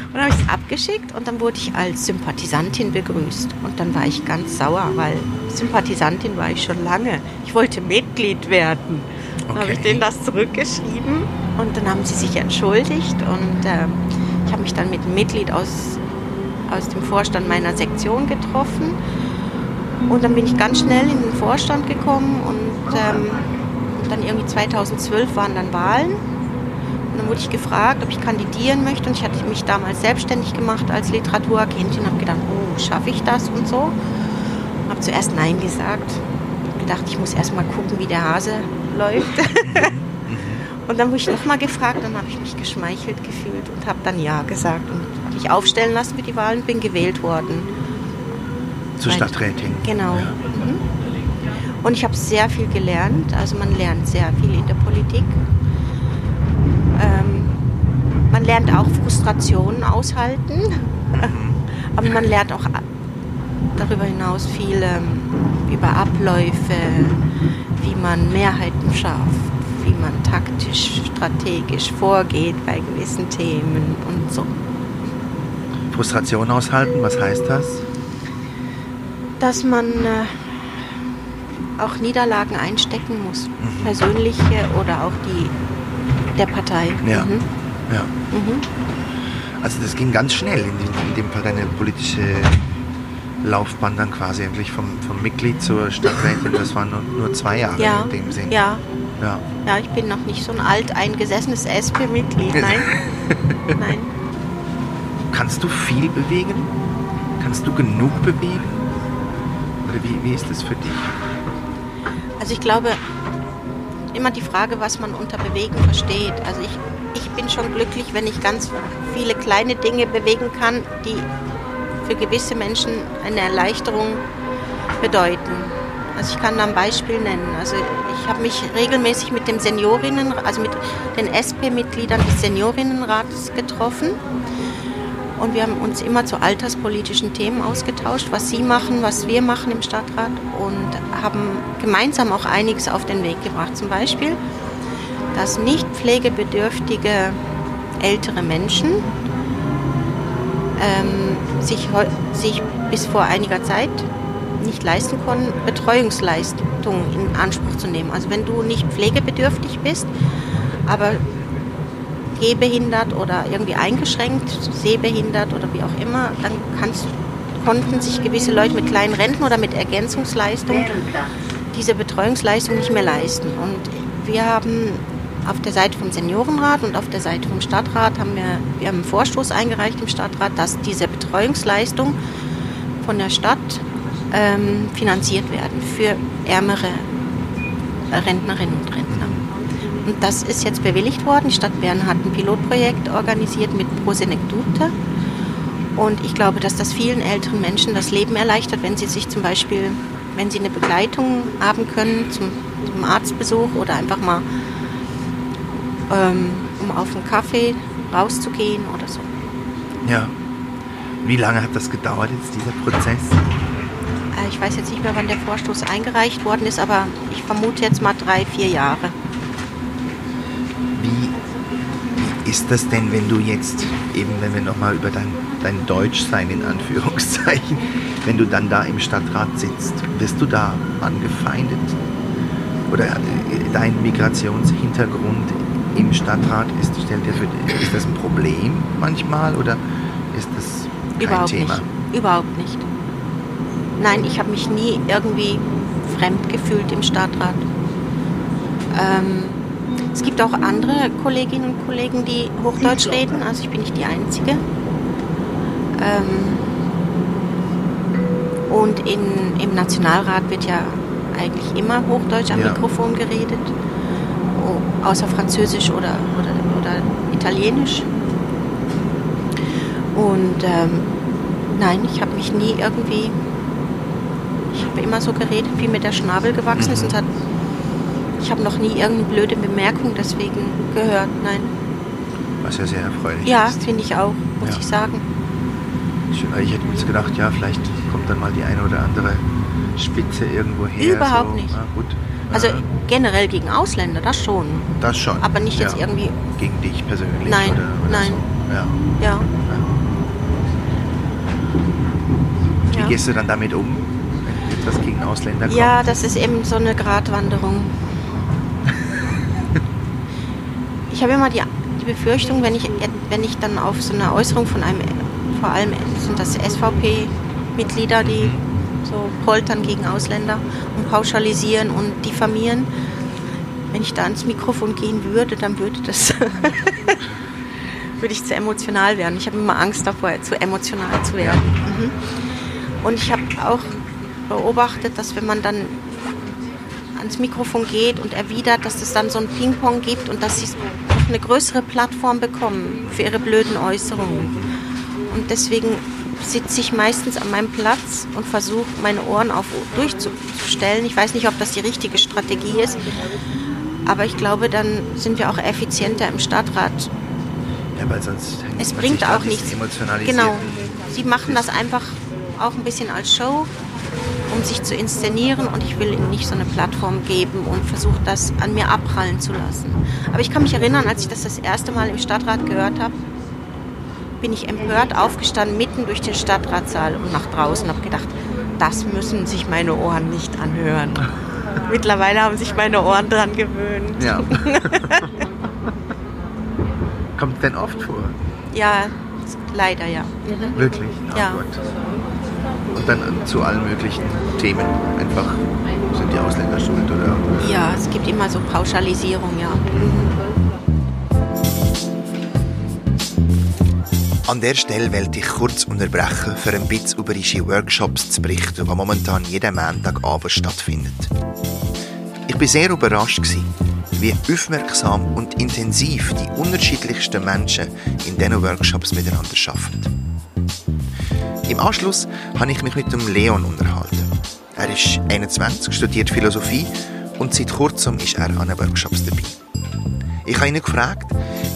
Und dann habe ich es abgeschickt und dann wurde ich als Sympathisantin begrüßt. Und dann war ich ganz sauer, weil Sympathisantin war ich schon lange. Ich wollte Mitglied werden. Dann habe ich Okay. denen das zurückgeschrieben und dann haben sie sich entschuldigt und ähm, ich habe mich dann mit einem Mitglied aus, aus dem Vorstand meiner Sektion getroffen und dann bin ich ganz schnell in den Vorstand gekommen und, ähm, dann irgendwie 2012 waren dann Wahlen wurde ich gefragt, ob ich kandidieren möchte und ich hatte mich damals selbstständig gemacht als Literaturagentin und habe gedacht, oh, schaffe ich das und so. Habe zuerst Nein gesagt, hab gedacht, ich muss erst mal gucken, wie der Hase läuft. und dann wurde ich nochmal gefragt, dann habe ich mich geschmeichelt gefühlt und habe dann Ja gesagt und habe mich aufstellen lassen für die Wahlen, bin gewählt worden. Zur Stadträtin. Genau. Ja. Mhm. Und ich habe sehr viel gelernt. Also man lernt sehr viel in der Politik. Ähm, man lernt auch Frustrationen aushalten. Aber man lernt auch darüber hinaus viel ähm, über Abläufe, wie man Mehrheiten schafft, wie man taktisch, strategisch vorgeht bei gewissen Themen und so. Frustration aushalten, was heißt das? dass man äh, auch Niederlagen einstecken muss, Mhm. persönliche oder auch die der Partei. Ja. Mhm. Ja. Mhm. Also das ging ganz schnell, in, dem- in dem Fall deine politische Laufbahn dann quasi eigentlich vom, vom Mitglied zur Stadträtin, das waren nur, nur zwei Jahre Ja, in dem Sinn. ja, ja. ja, ich bin noch nicht so ein alt eingesessenes SP-Mitglied. Nein, nein. Kannst du viel bewegen? Kannst du genug bewegen? Oder wie, wie ist das für dich? Also ich glaube, immer die Frage, was man unter Bewegen versteht. Also ich, ich bin schon glücklich, wenn ich ganz viele kleine Dinge bewegen kann, die für gewisse Menschen eine Erleichterung bedeuten. Also ich kann da ein Beispiel nennen. Also ich habe mich regelmäßig mit dem Seniorinnen, also mit den SP-Mitgliedern des Seniorinnenrats getroffen. Und wir haben uns immer zu alterspolitischen Themen ausgetauscht, was sie machen, was wir machen im Stadtrat und haben gemeinsam auch einiges auf den Weg gebracht. Zum Beispiel, dass nicht pflegebedürftige ältere Menschen ähm, sich, sich bis vor einiger Zeit nicht leisten konnten, Betreuungsleistungen in Anspruch zu nehmen. Also wenn du nicht pflegebedürftig bist, aber gehbehindert oder irgendwie eingeschränkt, sehbehindert oder wie auch immer, dann kannst, konnten sich gewisse Leute mit kleinen Renten oder mit Ergänzungsleistungen diese Betreuungsleistung nicht mehr leisten. Und wir haben auf der Seite vom Seniorenrat und auf der Seite vom Stadtrat haben wir, wir haben einen Vorstoß eingereicht im Stadtrat, dass diese Betreuungsleistung von der Stadt ähm, finanziert werden für ärmere Rentnerinnen und Rentner. Und das ist jetzt bewilligt worden. Die Stadt Bern hat ein Pilotprojekt organisiert mit Prosenectute. Und ich glaube, dass das vielen älteren Menschen das Leben erleichtert, wenn sie sich zum Beispiel, wenn sie eine Begleitung haben können zum, zum Arztbesuch oder einfach mal ähm, um auf einen Kaffee rauszugehen oder so. Ja. Wie lange hat das gedauert jetzt, dieser Prozess? Äh, ich weiß jetzt nicht mehr, wann der Vorstoß eingereicht worden ist, aber ich vermute jetzt mal drei, vier Jahre. Ist das denn, wenn du jetzt, eben wenn wir nochmal über dein, dein Deutschsein in Anführungszeichen, wenn du dann da im Stadtrat sitzt, wirst du da angefeindet? Oder äh, dein Migrationshintergrund im Stadtrat ist, stellt dir für, ist das ein Problem manchmal oder ist das kein Überhaupt Thema? nicht. Überhaupt nicht. Nein, ich habe mich nie irgendwie fremd gefühlt im Stadtrat. Ähm, es gibt auch andere Kolleginnen und Kollegen, die Hochdeutsch reden, also ich bin nicht die Einzige. Ähm, und in, im Nationalrat wird ja eigentlich immer Hochdeutsch am Ja. Mikrofon geredet, oh, außer Französisch oder, oder, oder Italienisch. Und ähm, nein, ich habe mich nie irgendwie, ich habe immer so geredet, wie mir der Schnabel gewachsen ist Mhm. und hat, ich habe noch nie irgendeine blöde Bemerkung deswegen gehört. Nein. Was ja sehr erfreulich Ja, ist. finde ich auch, muss Ja. ich sagen. Schön, weil Ich hätte mir jetzt gedacht, ja, vielleicht kommt dann mal die eine oder andere Spitze irgendwo her. Überhaupt so. nicht. Na gut. Also Ja, generell gegen Ausländer, das schon. das schon. Aber nicht jetzt ja. irgendwie, Gegen dich persönlich? Nein, oder, oder nein. So. Ja. ja. Wie ja. gehst du dann damit um, wenn etwas gegen Ausländer kommt? Ja, das ist eben so eine Gratwanderung. Ich habe immer die, die Befürchtung, wenn ich, wenn ich dann auf so eine Äußerung von einem, vor allem sind das SVP-Mitglieder, die so poltern gegen Ausländer und pauschalisieren und diffamieren, wenn ich da ans Mikrofon gehen würde, dann würde das würde ich zu emotional werden. Ich habe immer Angst davor, zu emotional zu werden. Mhm. Und ich habe auch beobachtet, dass wenn man dann ans Mikrofon geht und erwidert, dass es dann so ein Ping-Pong gibt und dass sie noch eine größere Plattform bekommen für ihre blöden Äußerungen. Und deswegen sitze ich meistens an meinem Platz und versuche, meine Ohren auf durchzustellen. Ich weiß nicht, ob das die richtige Strategie ist, aber ich glaube, dann sind wir auch effizienter im Stadtrat. Ja, weil sonst Es bringt auch nichts. Genau. Sie machen das einfach auch ein bisschen als Show, um sich zu inszenieren und ich will ihnen nicht so eine Plattform geben und versuche das an mir abprallen zu lassen. Aber ich kann mich erinnern, als ich das das erste Mal im Stadtrat gehört habe, bin ich empört aufgestanden mitten durch den Stadtratssaal und nach draußen und habe gedacht, das müssen sich meine Ohren nicht anhören. Mittlerweile haben sich meine Ohren dran gewöhnt. Ja. Kommt denn oft vor? Ja, leider ja. Wirklich? Oh Ja. Gott. Und dann zu allen möglichen Themen. Einfach sind die Ausländer schuld oder Ja, es gibt immer so Pauschalisierung, ja. An der Stelle wollte ich kurz unterbrechen, für ein bisschen über unsere Workshops zu berichten, die momentan jeden Montagabend stattfinden. Ich war sehr überrascht, gewesen, wie aufmerksam und intensiv die unterschiedlichsten Menschen in diesen Workshops miteinander arbeiten. Im Anschluss habe ich mich mit dem Leon unterhalten. Er ist 21, studiert Philosophie und seit kurzem ist er an den Workshops dabei. Ich habe ihn gefragt,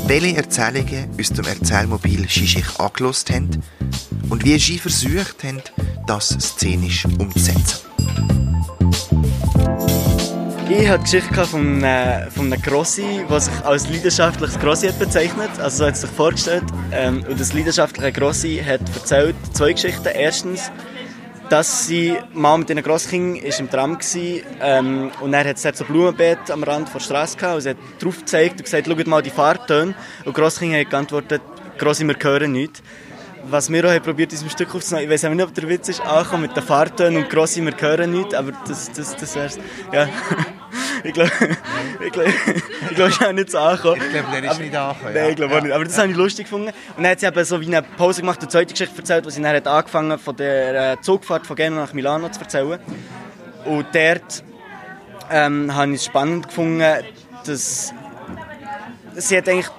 welche Erzählungen aus dem Erzählmobil sie sich angelost haben und wie sie versucht haben, das szenisch umzusetzen. Ich hatte die Geschichte von einem, von einem Grossi, der sich als leidenschaftliches Grossi hat bezeichnet. Also so hat es sich vorgestellt. Ähm, und das leidenschaftliche Grossi hat erzählt zwei Geschichten. Erstens, dass sie mal mit ihren Grosskindern ist im Tram war ähm, und er hat so Blumenbeet am Rand der Straße gehabt und sie hat drauf gezeigt und gesagt, schaut mal die Fahrtöne. Und die Grosskinder haben geantwortet, Grossi, wir hören nichts. Was wir auch probiert, in diesem Stück aufzunehmen, ich weiß auch nicht, ob der Witz ist, angekommen mit den Fahrtönen und Grossi, wir hören nichts, aber das, das, das wär's. Ja. ich glaube, ich glaube, ich glaube, ich habe nicht so angekommen. Ich glaube, der ist nicht angekommen. Nein, ich glaube auch nicht. Aber das habe ich lustig gefunden. Und dann hat sie eben so wie eine Pause gemacht und eine zweite Geschichte erzählt, wo sie dann hat angefangen von der äh, Zugfahrt von Genua nach Milano zu erzählen. Und dort ähm, habe ich es spannend gefunden, dass sie hat eigentlich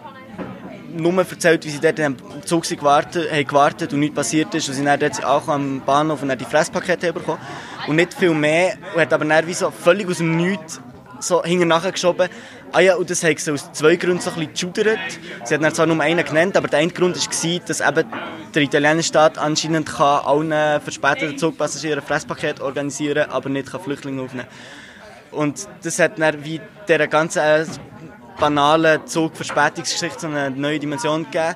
nur erzählt, wie sie dort am Zug gewartet, haben gewartet und nichts passiert ist. Und sie dann dort auch am Bahnhof und die Fresspakete bekommen. Und nicht viel mehr. Und hat aber dann wie so völlig aus dem Nichts so hinten nachgeschoben. Ah ja, und das hat sie aus zwei Gründen so ein bisschen geschudert. Sie hat dann zwar nur einen genannt, aber der eine Grund war, dass eben der italienische Staat anscheinend kann allen verspäteten Zugpassagieren ein Fresspaket organisieren aber nicht kann Flüchtlinge aufnehmen Und das hat dann wie dieser ganzen banalen Zugverspätungsgeschichte so eine neue Dimension gegeben.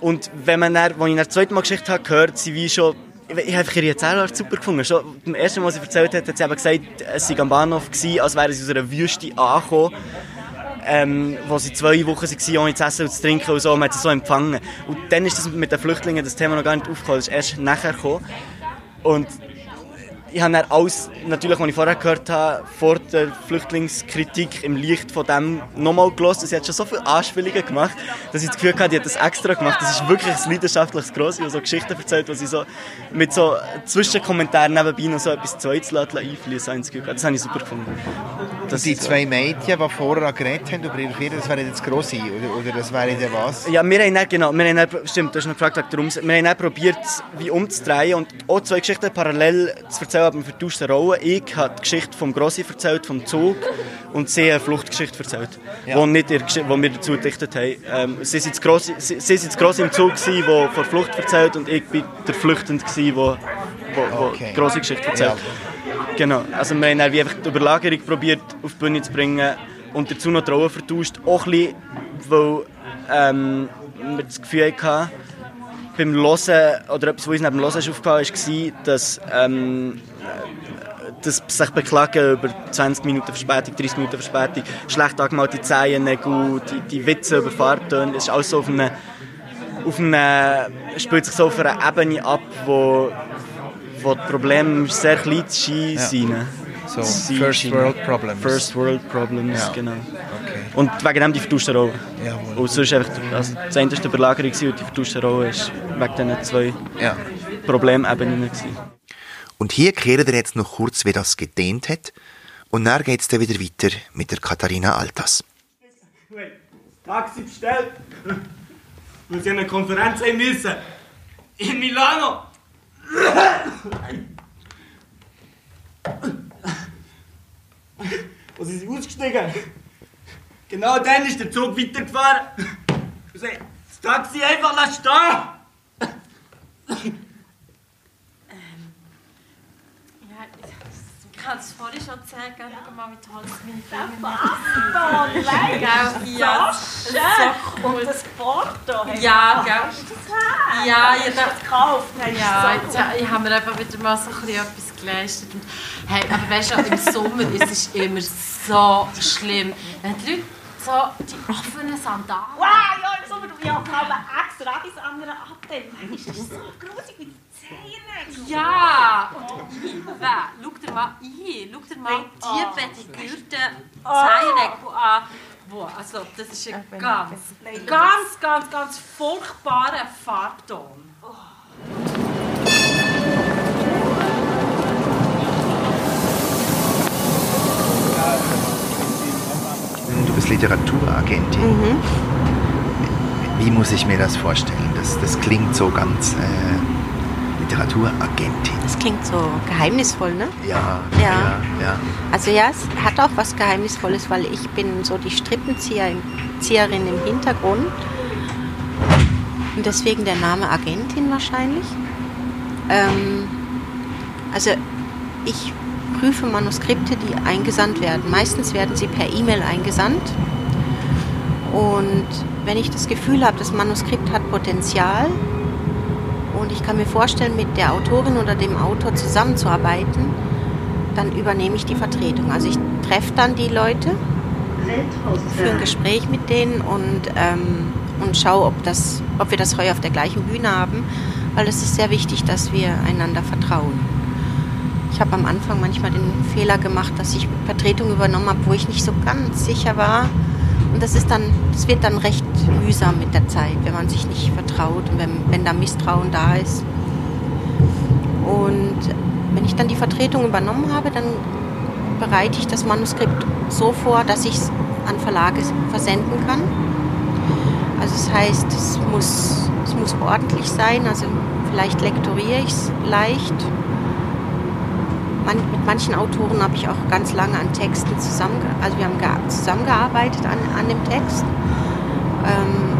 Und wenn man dann, als ich das zweite Mal Geschichte habe, gehört, sie wie schon ich habe ihre Erzählart super gefunden. Schon beim ersten Mal, als sie erzählt hat, hat sie eben gesagt, es sei am Bahnhof gewesen, als wären sie aus einer Wüste angekommen. Ähm, wo sie zwei Wochen waren, ohne zu essen und zu trinken und so, man hat sie so empfangen. Und dann ist das mit den Flüchtlingen, das Thema noch gar nicht aufgekommen, das ist erst nachher gekommen. Und ich habe dann alles, natürlich, was ich vorher gehört habe, vor der Flüchtlingskritik im Licht von dem nochmal gelesen. Sie hat schon so viele Anspielungen gemacht, dass ich das Gefühl hatte, die hat das extra gemacht. Das ist wirklich ein leidenschaftliches Grossi, die so Geschichten erzählt, wo sie so mit so Zwischenkommentaren nebenbei noch so etwas Zweites einfließen Das, das habe ich super gefunden. Das die zwei Mädchen, die vorher geredet haben über ihre Ferien, das wäre jetzt Grossi, oder, oder das wäre dann was? Ja, wir haben dann, genau, wir haben dann, stimmt, du hast noch gefragt, warum, wir haben dann probiert, wie umzudrehen und auch zwei Geschichten parallel zu erzählen, aber für vertauschte Rollen. Ich habe die Geschichte vom Grossi erzählt, vom Zug, und sie eine Fluchtgeschichte erzählt, ja. wo, nicht ihre, wo wir dazu gedichtet haben. Ähm, sie sind das Grossi, sie, sie sind Grossi im Zug, gewesen, der von Flucht erzählt, und ich war der Flüchtende, der wo, wo, okay. die grosse Geschichte erzählt. Ja. Genau, also wir haben einfach die Überlagerung probiert auf die Bühne zu bringen und dazu noch die Rollen vertauscht, auch ein bisschen, weil ähm, wir das Gefühl hatten, beim Hören, oder etwas, was uns neben dem Hören aufgefallen ist, war, dass, ähm, dass sich beklagen über 20 Minuten Verspätung, 30 Minuten Verspätung, schlecht angemalte Zehennägel, die, die Witze über Fahrtöne, das ist alles so auf einer, auf einer, spielt sich so auf einer Ebene ab, wo, wo die Probleme sehr klein sind. Ja. So, First World Problems. First World Problems, ja. genau. Und wegen dem die vertauschten Rollen. Jawohl. Und sonst einfach, also das eine war die Überlagerung und die vertauschte Rolle war wegen diesen zwei ja. Problemebenen. Und hier kehren wir jetzt noch kurz, wie das gedehnt hat. Und dann geht es dann wieder weiter mit der Katharina Altas. Taxi bestellt. Wir sind eine Konferenz ein müssen. In Milano. Sind sie ausgestiegen? Genau dann ist der Zug weitergefahren. Das Taxi einfach lassen stehen! ähm, ja, ich kann es vorhin schon sagen, schau mal, wie toll es meine Filme sind. Gell, ja, so cool. Und das Porto. Ja, gell. Ja, ich habe es gekauft. Ja, jetzt, ich habe mir einfach wieder mal so ein bisschen etwas geleistet. Und, hey, aber weißt du, im Sommer ist es immer so schlimm. Wenn die Leute so die offenen Sandalen. Wow, ja, im Sommer, ich habe extra das andere abdämmen. Ist das so grusig wie die? Ja, und ich, schau dir mal ein, schau dir mal die pedigürten Zähne an. Wow, also das ist ein ganz, ganz, ganz, ganz furchtbarer Farbton. Du bist Literaturagentin. Mhm. Wie muss ich mir das vorstellen? Das, das klingt so ganz äh, Literaturagentin. Das klingt so geheimnisvoll, ne? Ja, ja, ja, ja. Also ja, es hat auch was Geheimnisvolles, weil ich bin so die Strippenzieherin im Hintergrund. Und deswegen der Name Agentin wahrscheinlich. Ähm, also ich prüfe Manuskripte, die eingesandt werden. Meistens werden sie per E-Mail eingesandt. Und wenn ich das Gefühl habe, das Manuskript hat Potenzial und ich kann mir vorstellen, mit der Autorin oder dem Autor zusammenzuarbeiten, dann übernehme ich die Vertretung. Also ich treffe dann die Leute, führe ein Gespräch mit denen und, ähm, und schaue, ob, das, ob wir das Heu auf der gleichen Bühne haben, weil es ist sehr wichtig, dass wir einander vertrauen. ich habe am Anfang manchmal den Fehler gemacht, dass ich Vertretung übernommen habe, wo ich nicht so ganz sicher war. Und das ist dann, das wird dann recht mühsam mit der Zeit, wenn man sich nicht vertraut und wenn, wenn da Misstrauen da ist. Und wenn ich dann die Vertretung übernommen habe, dann bereite ich das Manuskript so vor, dass ich es an Verlage versenden kann. Also das heißt, es muss, es muss ordentlich sein, also vielleicht lektoriere ich es leicht. Man, mit manchen Autoren habe ich auch ganz lange an Texten zusammen, also wir haben zusammengearbeitet an, an dem Text. Ähm,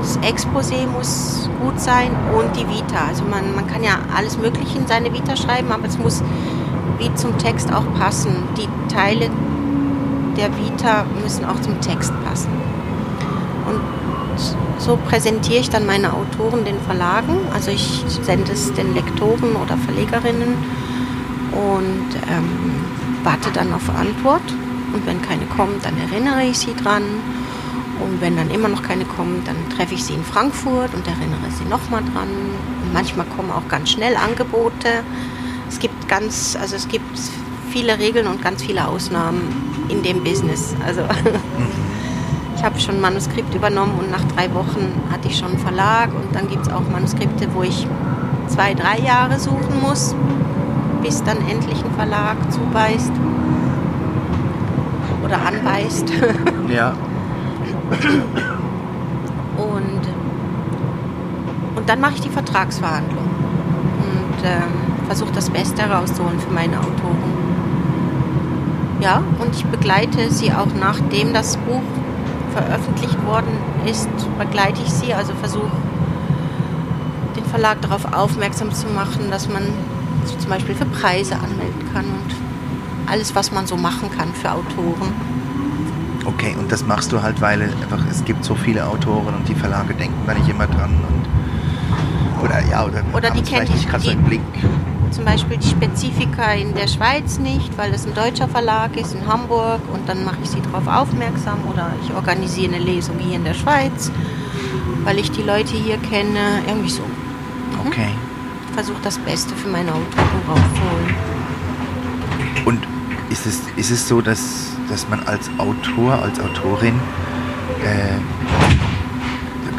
das Exposé muss gut sein und die Vita. Also man, man kann ja alles Mögliche in seine Vita schreiben, aber es muss wie zum Text auch passen. Die Teile der Vita müssen auch zum Text passen. Und so präsentiere ich dann meine Autoren den Verlagen. Also ich sende es den Lektoren oder Verlegerinnen und ähm, warte dann auf Antwort. Und wenn keine kommt, dann erinnere ich sie dran. Und wenn dann immer noch keine kommt, dann treffe ich sie in Frankfurt und erinnere sie nochmal dran. Und manchmal kommen auch ganz schnell Angebote. Es gibt ganz, also es gibt viele Regeln und ganz viele Ausnahmen in dem Business. Also ich habe schon ein Manuskript übernommen und nach drei Wochen hatte ich schon einen Verlag und dann gibt es auch Manuskripte, wo ich zwei, drei Jahre suchen muss, bis dann endlich ein Verlag zubeißt oder anbeißt. Ja. Und, und dann mache ich die Vertragsverhandlung und ähm, versuche das Beste herauszuholen für meine Autoren. Ja, und ich begleite sie auch nachdem das Buch veröffentlicht worden ist, begleite ich sie, also versuche den Verlag darauf aufmerksam zu machen, dass man sich zum Beispiel für Preise anmelden kann und alles, was man so machen kann für Autoren. Okay, und das machst du halt, weil einfach es gibt so viele Autoren und die Verlage denken da nicht immer dran und oder ja oder, Oder die es die- nicht gerade so im Blick. Zum Beispiel die Spezifika in der Schweiz nicht, weil das ein deutscher Verlag ist in Hamburg und dann mache ich sie darauf aufmerksam oder ich organisiere eine Lesung hier in der Schweiz, weil ich die Leute hier kenne, irgendwie so. Okay. Versuche das Beste für meine Autoren rauszuholen. Und ist es, ist es so, dass, dass man als Autor, als Autorin, äh,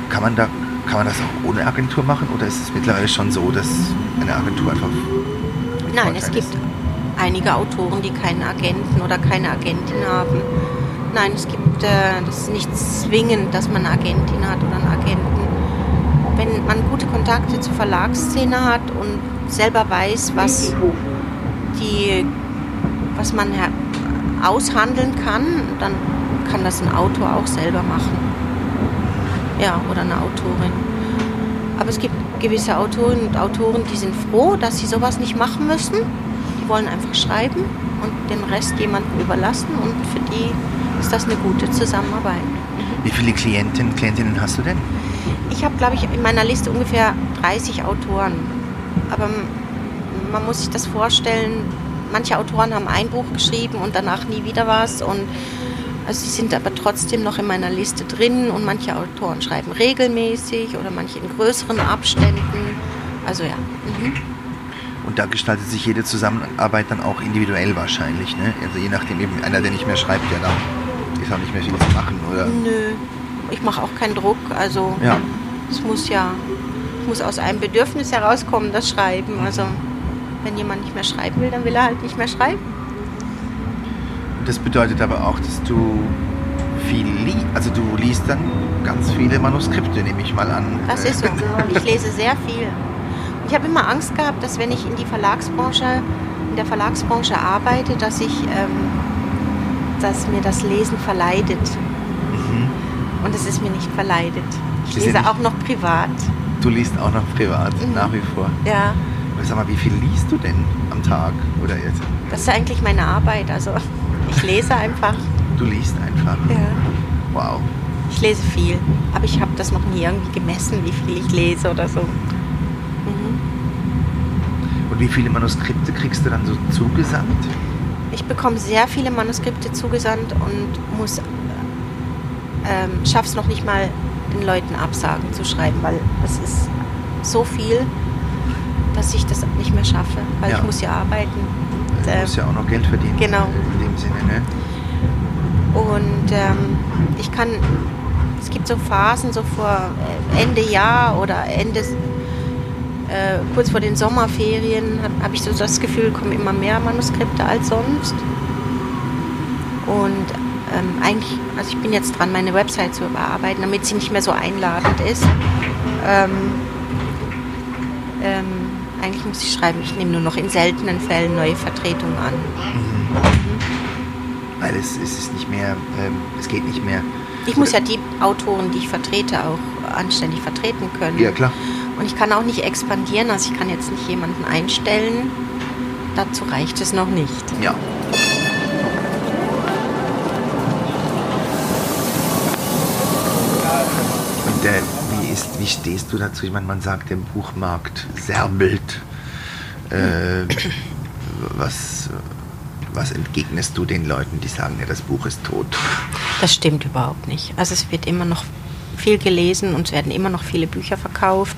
kann, man da, kann man das auch ohne Agentur machen oder ist es mittlerweile schon so, dass eine Agentur einfach. Nein, es gibt einige Autoren, die keinen Agenten oder keine Agentin haben. Nein, es gibt, äh, das ist nicht zwingend, dass man eine Agentin hat oder einen Agenten. Wenn man gute Kontakte zur Verlagsszene hat und selber weiß, was, die, was man aushandeln kann, dann kann das ein Autor auch selber machen. Ja, oder eine Autorin. Aber es gibt gewisse Autorinnen und Autoren, die sind froh, dass sie sowas nicht machen müssen. Die wollen einfach schreiben und den Rest jemandem überlassen und für die ist das eine gute Zusammenarbeit. Wie viele Klientinnen, Klientinnen hast du denn? Ich habe, glaube ich, in meiner Liste ungefähr 30 Autoren. Aber man muss sich das vorstellen, manche Autoren haben ein Buch geschrieben und danach nie wieder was. Und also sie sind aber trotzdem noch in meiner Liste drin und manche Autoren schreiben regelmäßig oder manche in größeren Abständen. Also ja. Mhm. Und da gestaltet sich jede Zusammenarbeit dann auch individuell wahrscheinlich, ne? Also je nachdem eben einer, der nicht mehr schreibt, ja dann ist auch nicht mehr viel zu machen, oder? Nö, ich mache auch keinen Druck. Also Ja. Es muss ja es muss aus einem Bedürfnis herauskommen, das Schreiben. Also wenn jemand nicht mehr schreiben will, dann will er halt nicht mehr schreiben. Das bedeutet aber auch, dass du viel liest. Also du liest dann ganz viele Manuskripte, nehme ich mal an. Das ist so. Ich lese sehr viel. Ich habe immer Angst gehabt, dass wenn ich in die Verlagsbranche, in der Verlagsbranche arbeite, dass ich, ähm, dass mir das Lesen verleidet. Und es ist mir nicht verleidet. Ich ja lese nicht- auch noch privat. Du liest auch noch privat, Mhm. nach wie vor. Ja, Aber sag mal, wie viel liest du denn am Tag? Oder jetzt? das ist eigentlich meine Arbeit. Also ich lese einfach. Du liest einfach. Ja. Wow. Ich lese viel. Aber ich habe das noch nie irgendwie gemessen, wie viel ich lese oder so. Mhm. Und wie viele Manuskripte kriegst du dann so zugesandt? Ich bekomme sehr viele Manuskripte zugesandt und muss ähm, schaff's noch nicht mal den Leuten Absagen zu schreiben, weil es ist so viel, dass ich das nicht mehr schaffe, weil Ja. ich muss ja arbeiten. Du äh, musst ja auch noch Geld verdienen. Genau. In dem Sinne, ne? Und ähm, ich kann, es gibt so Phasen, so vor äh, Ende Jahr oder Ende, äh, kurz vor den Sommerferien, habe hab ich so das Gefühl, kommen immer mehr Manuskripte als sonst. Und ähm, eigentlich, also ich bin jetzt dran, meine Website zu überarbeiten, damit sie nicht mehr so einladend ist. Ähm, ähm, eigentlich muss ich schreiben, ich nehme nur noch in seltenen Fällen neue Vertretungen an. Weil es, es ist nicht mehr, ähm, es geht nicht mehr. Ich muss ja die Autoren, die ich vertrete, auch anständig vertreten können. Ja, klar. Und ich kann auch nicht expandieren, also ich kann jetzt nicht jemanden einstellen. Dazu reicht es noch nicht. Ja. Äh, wie, ist, wie stehst du dazu? Ich meine, man sagt, der Buchmarkt serbelt. Äh, was, was entgegnest du den Leuten, die sagen, ja, das Buch ist tot? Das stimmt überhaupt nicht. Also es wird immer noch viel gelesen und es werden immer noch viele Bücher verkauft.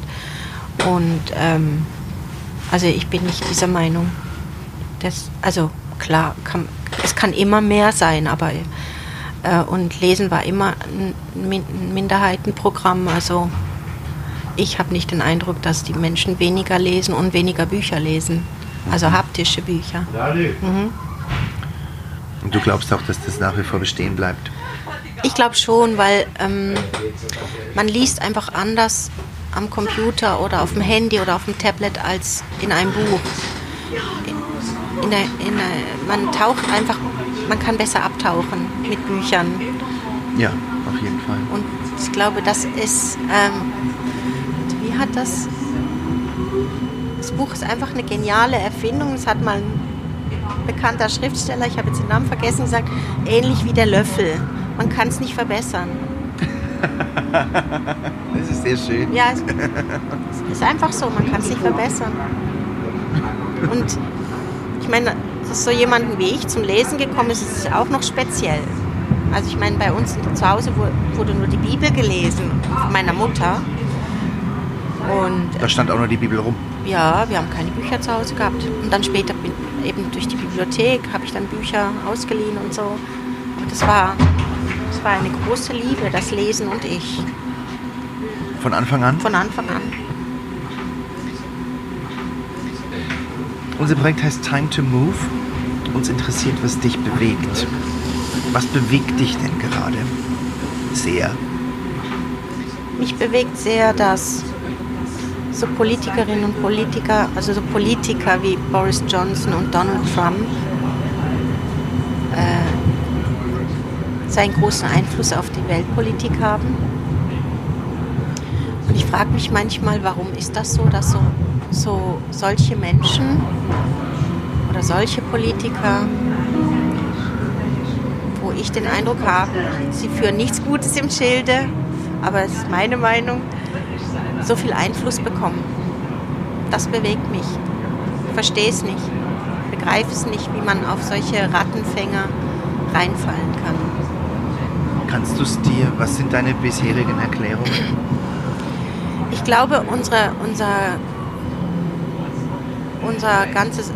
Und ähm, also ich bin nicht dieser Meinung. Das, also klar, kann, es kann immer mehr sein, aber äh, und Lesen war immer ein Min Minderheitenprogramm. Also ich habe nicht den Eindruck, dass die Menschen weniger lesen und weniger Bücher lesen. Also haptische Bücher. Mhm. Und du glaubst auch, dass das nach wie vor bestehen bleibt? Ich glaube schon, weil ähm, man liest einfach anders am Computer oder auf dem Handy oder auf dem Tablet als in einem Buch. In, in der, in der, man taucht einfach, man kann besser abtauchen mit Büchern. Ja, auf jeden Fall. Und ich glaube, das ist, ähm, wie hat das, das Buch ist einfach eine geniale Erfindung. Es hat mal ein bekannter Schriftsteller, ich habe jetzt den Namen vergessen, gesagt, ähnlich wie der Löffel. Man kann es nicht verbessern. Das ist sehr schön. Ja, es, es ist einfach so, man kann es nicht verbessern. Und ich meine, dass so jemanden wie ich zum Lesen gekommen ist, ist auch noch speziell. Also ich meine, bei uns zu Hause wurde nur die Bibel gelesen von meiner Mutter. Und Da stand auch noch die Bibel rum. ja, wir haben keine Bücher zu Hause gehabt. Und dann später bin, eben durch die Bibliothek habe ich dann Bücher ausgeliehen und so. Und das war, das war eine große Liebe, das Lesen und ich, Von Anfang an? von Anfang an. Unser Projekt heißt Time to Move. Uns interessiert, was dich bewegt. Was bewegt dich denn gerade? Sehr. Mich bewegt sehr, dass so Politikerinnen und Politiker, also so Politiker wie Boris Johnson und Donald Trump, äh, so einen großen Einfluss auf die Weltpolitik haben. Und ich frage mich manchmal, warum ist das so, dass so, so solche Menschen oder solche Politiker, wo ich den Eindruck habe, sie führen nichts Gutes im Schilde, aber es ist meine Meinung, so viel Einfluss bekommen. Das bewegt mich. Ich verstehe es nicht. Ich begreife es nicht, wie man auf solche Rattenfänger reinfallen kann. Kannst du es dir, was sind deine bisherigen Erklärungen? Ich glaube, unsere, unser, unser ganzes,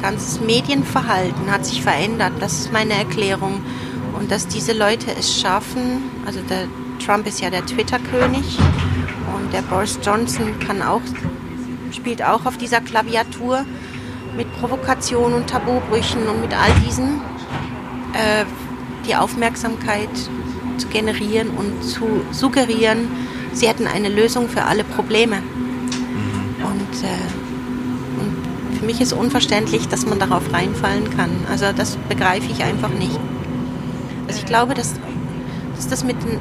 ganzes Medienverhalten hat sich verändert. Das ist meine Erklärung. Und dass diese Leute es schaffen, also der Trump ist ja der Twitter-König und der Boris Johnson kann auch, spielt auch auf dieser Klaviatur mit Provokation und Tabubrüchen und mit all diesen äh, die Aufmerksamkeit zu generieren und zu suggerieren, sie hätten eine Lösung für alle Probleme. Und, äh, für mich ist unverständlich, dass man darauf reinfallen kann. Also das begreife ich einfach nicht. Also ich glaube, dass, dass das mit den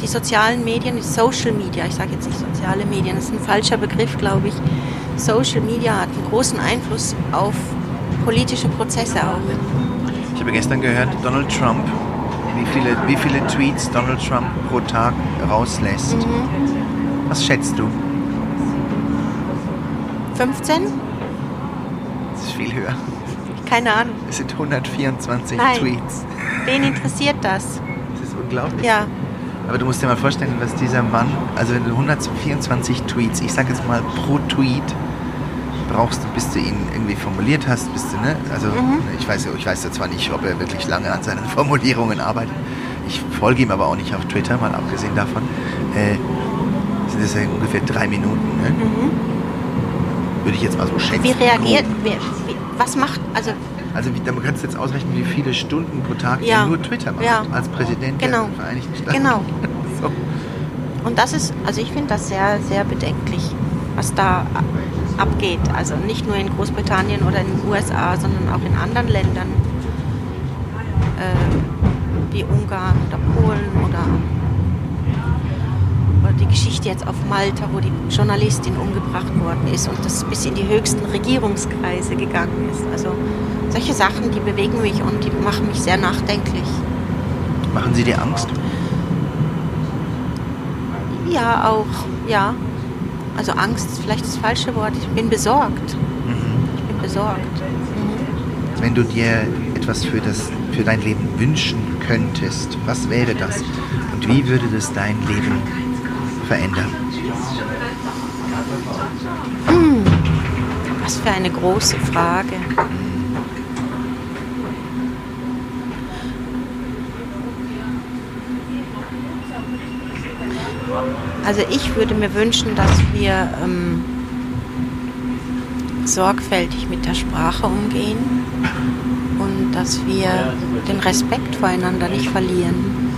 die sozialen Medien, die Social Media, ich sage jetzt nicht soziale Medien, das ist ein falscher Begriff, glaube ich. Social Media hat einen großen Einfluss auf politische Prozesse auch. Ich habe gestern gehört, Donald Trump, wie viele, wie viele Tweets Donald Trump pro Tag rauslässt. Was schätzt du? 15? Höher. Keine Ahnung. Es sind 124 Nein. Tweets. Wen interessiert das? Das ist unglaublich. Ja, Aber du musst dir mal vorstellen, was dieser Mann, also wenn du 124 Tweets, ich sag jetzt mal pro Tweet, brauchst du, bis du ihn irgendwie formuliert hast, bis du, ne? Also Mhm. ich weiß, ich weiß ja zwar nicht, ob er wirklich lange an seinen Formulierungen arbeitet. Ich folge ihm aber auch nicht auf Twitter, mal abgesehen davon. Äh, sind das ja ungefähr drei Minuten, ne? Würde ich jetzt mal so schätzen. Mhm. Wie reagiert, wie, was macht, also Also wie, dann kannst du jetzt ausrechnen, wie viele Stunden pro Tag Ja. nur Twitter macht. Ja. Als Präsident Genau. der Vereinigten Staaten. Genau. So. Und das ist, also ich finde das sehr, sehr bedenklich, was da abgeht. Also nicht nur in Großbritannien oder in den USA, sondern auch in anderen Ländern äh, wie Ungarn oder Polen oder die Geschichte jetzt auf Malta, wo die Journalistin umgebracht worden ist und das bis in die höchsten Regierungskreise gegangen ist. Also solche Sachen, die bewegen mich und die machen mich sehr nachdenklich. Machen Sie dir Angst? Ja, auch, ja. Also Angst ist vielleicht das falsche Wort. Ich bin besorgt. Ich bin besorgt. Wenn du dir etwas für, das, für dein Leben wünschen könntest, was wäre das? Und wie würde das dein Leben verändern? Was für eine große Frage. Also ich würde mir wünschen, dass wir ähm, sorgfältig mit der Sprache umgehen und dass wir den Respekt voreinander nicht verlieren.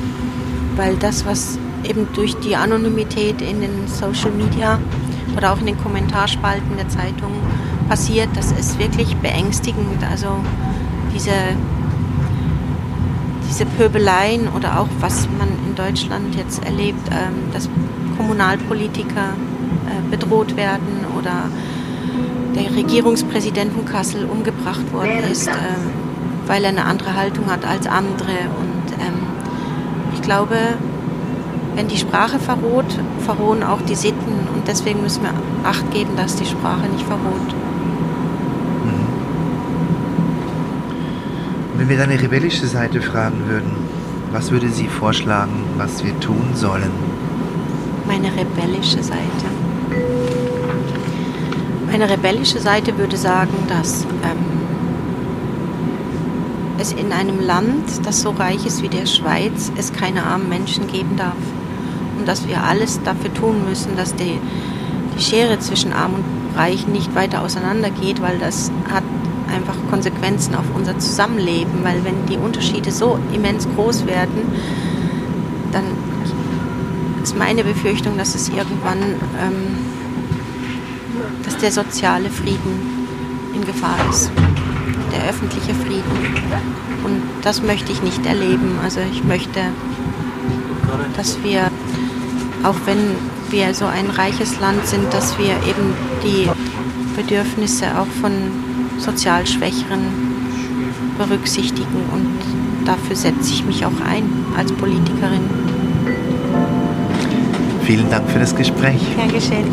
Weil das, was eben durch die Anonymität in den Social Media oder auch in den Kommentarspalten der Zeitung passiert, das ist wirklich beängstigend. Also diese, diese Pöbeleien oder auch was man in Deutschland jetzt erlebt, ähm, dass Kommunalpolitiker äh, bedroht werden oder der Regierungspräsident von Kassel umgebracht worden ist, ähm, weil er eine andere Haltung hat als andere. Und ähm, ich glaube, wenn die Sprache verroht, verrohen auch die Sitten. Und deswegen müssen wir Acht geben, dass die Sprache nicht verroht. Wenn wir deine rebellische Seite fragen würden, was würde sie vorschlagen, was wir tun sollen? Meine rebellische Seite. Meine rebellische Seite würde sagen, dass ähm, es in einem Land, das so reich ist wie der Schweiz, es keine armen Menschen geben darf. Dass wir alles dafür tun müssen, dass die, die Schere zwischen Arm und Reich nicht weiter auseinandergeht, weil das hat einfach Konsequenzen auf unser Zusammenleben. Weil wenn die Unterschiede so immens groß werden, dann ist meine Befürchtung, dass es irgendwann, ähm, dass der soziale Frieden in Gefahr ist, der öffentliche Frieden. Und das möchte ich nicht erleben. Also ich möchte, dass wir, auch wenn wir so ein reiches Land sind, dass wir eben die Bedürfnisse auch von sozial Schwächeren berücksichtigen. Und dafür setze ich mich auch ein als Politikerin. Vielen Dank für das Gespräch. Gern geschehen.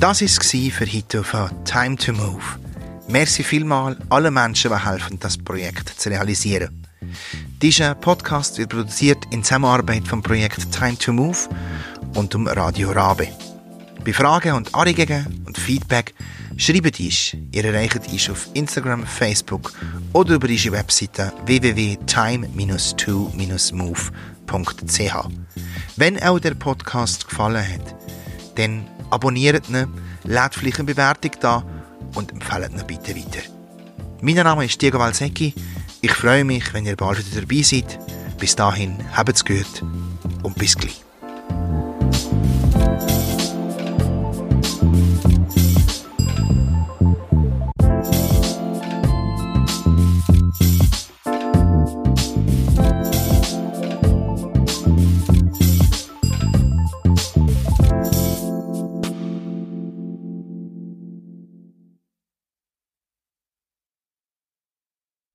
Das war für heute von Time to Move. Merci vielmal allen Menschen, die helfen, das Projekt zu realisieren. Dieser Podcast wird produziert in Zusammenarbeit vom Projekt Time to Move und dem Radio Rabe. Bei Fragen und Anregungen und Feedback schreibt uns. Ihr erreicht uns auf Instagram, Facebook oder über unsere Webseite www.time-to-move.ch. Wenn auch der Podcast gefallen hat, dann abonniert ihn, lasst vielleicht eine Bewertung da und empfehlt ihn bitte weiter. Mein Name ist Diego Valsecchi. Ich freue mich, wenn ihr bald wieder dabei seid. Bis dahin, habt's gut und bis gleich.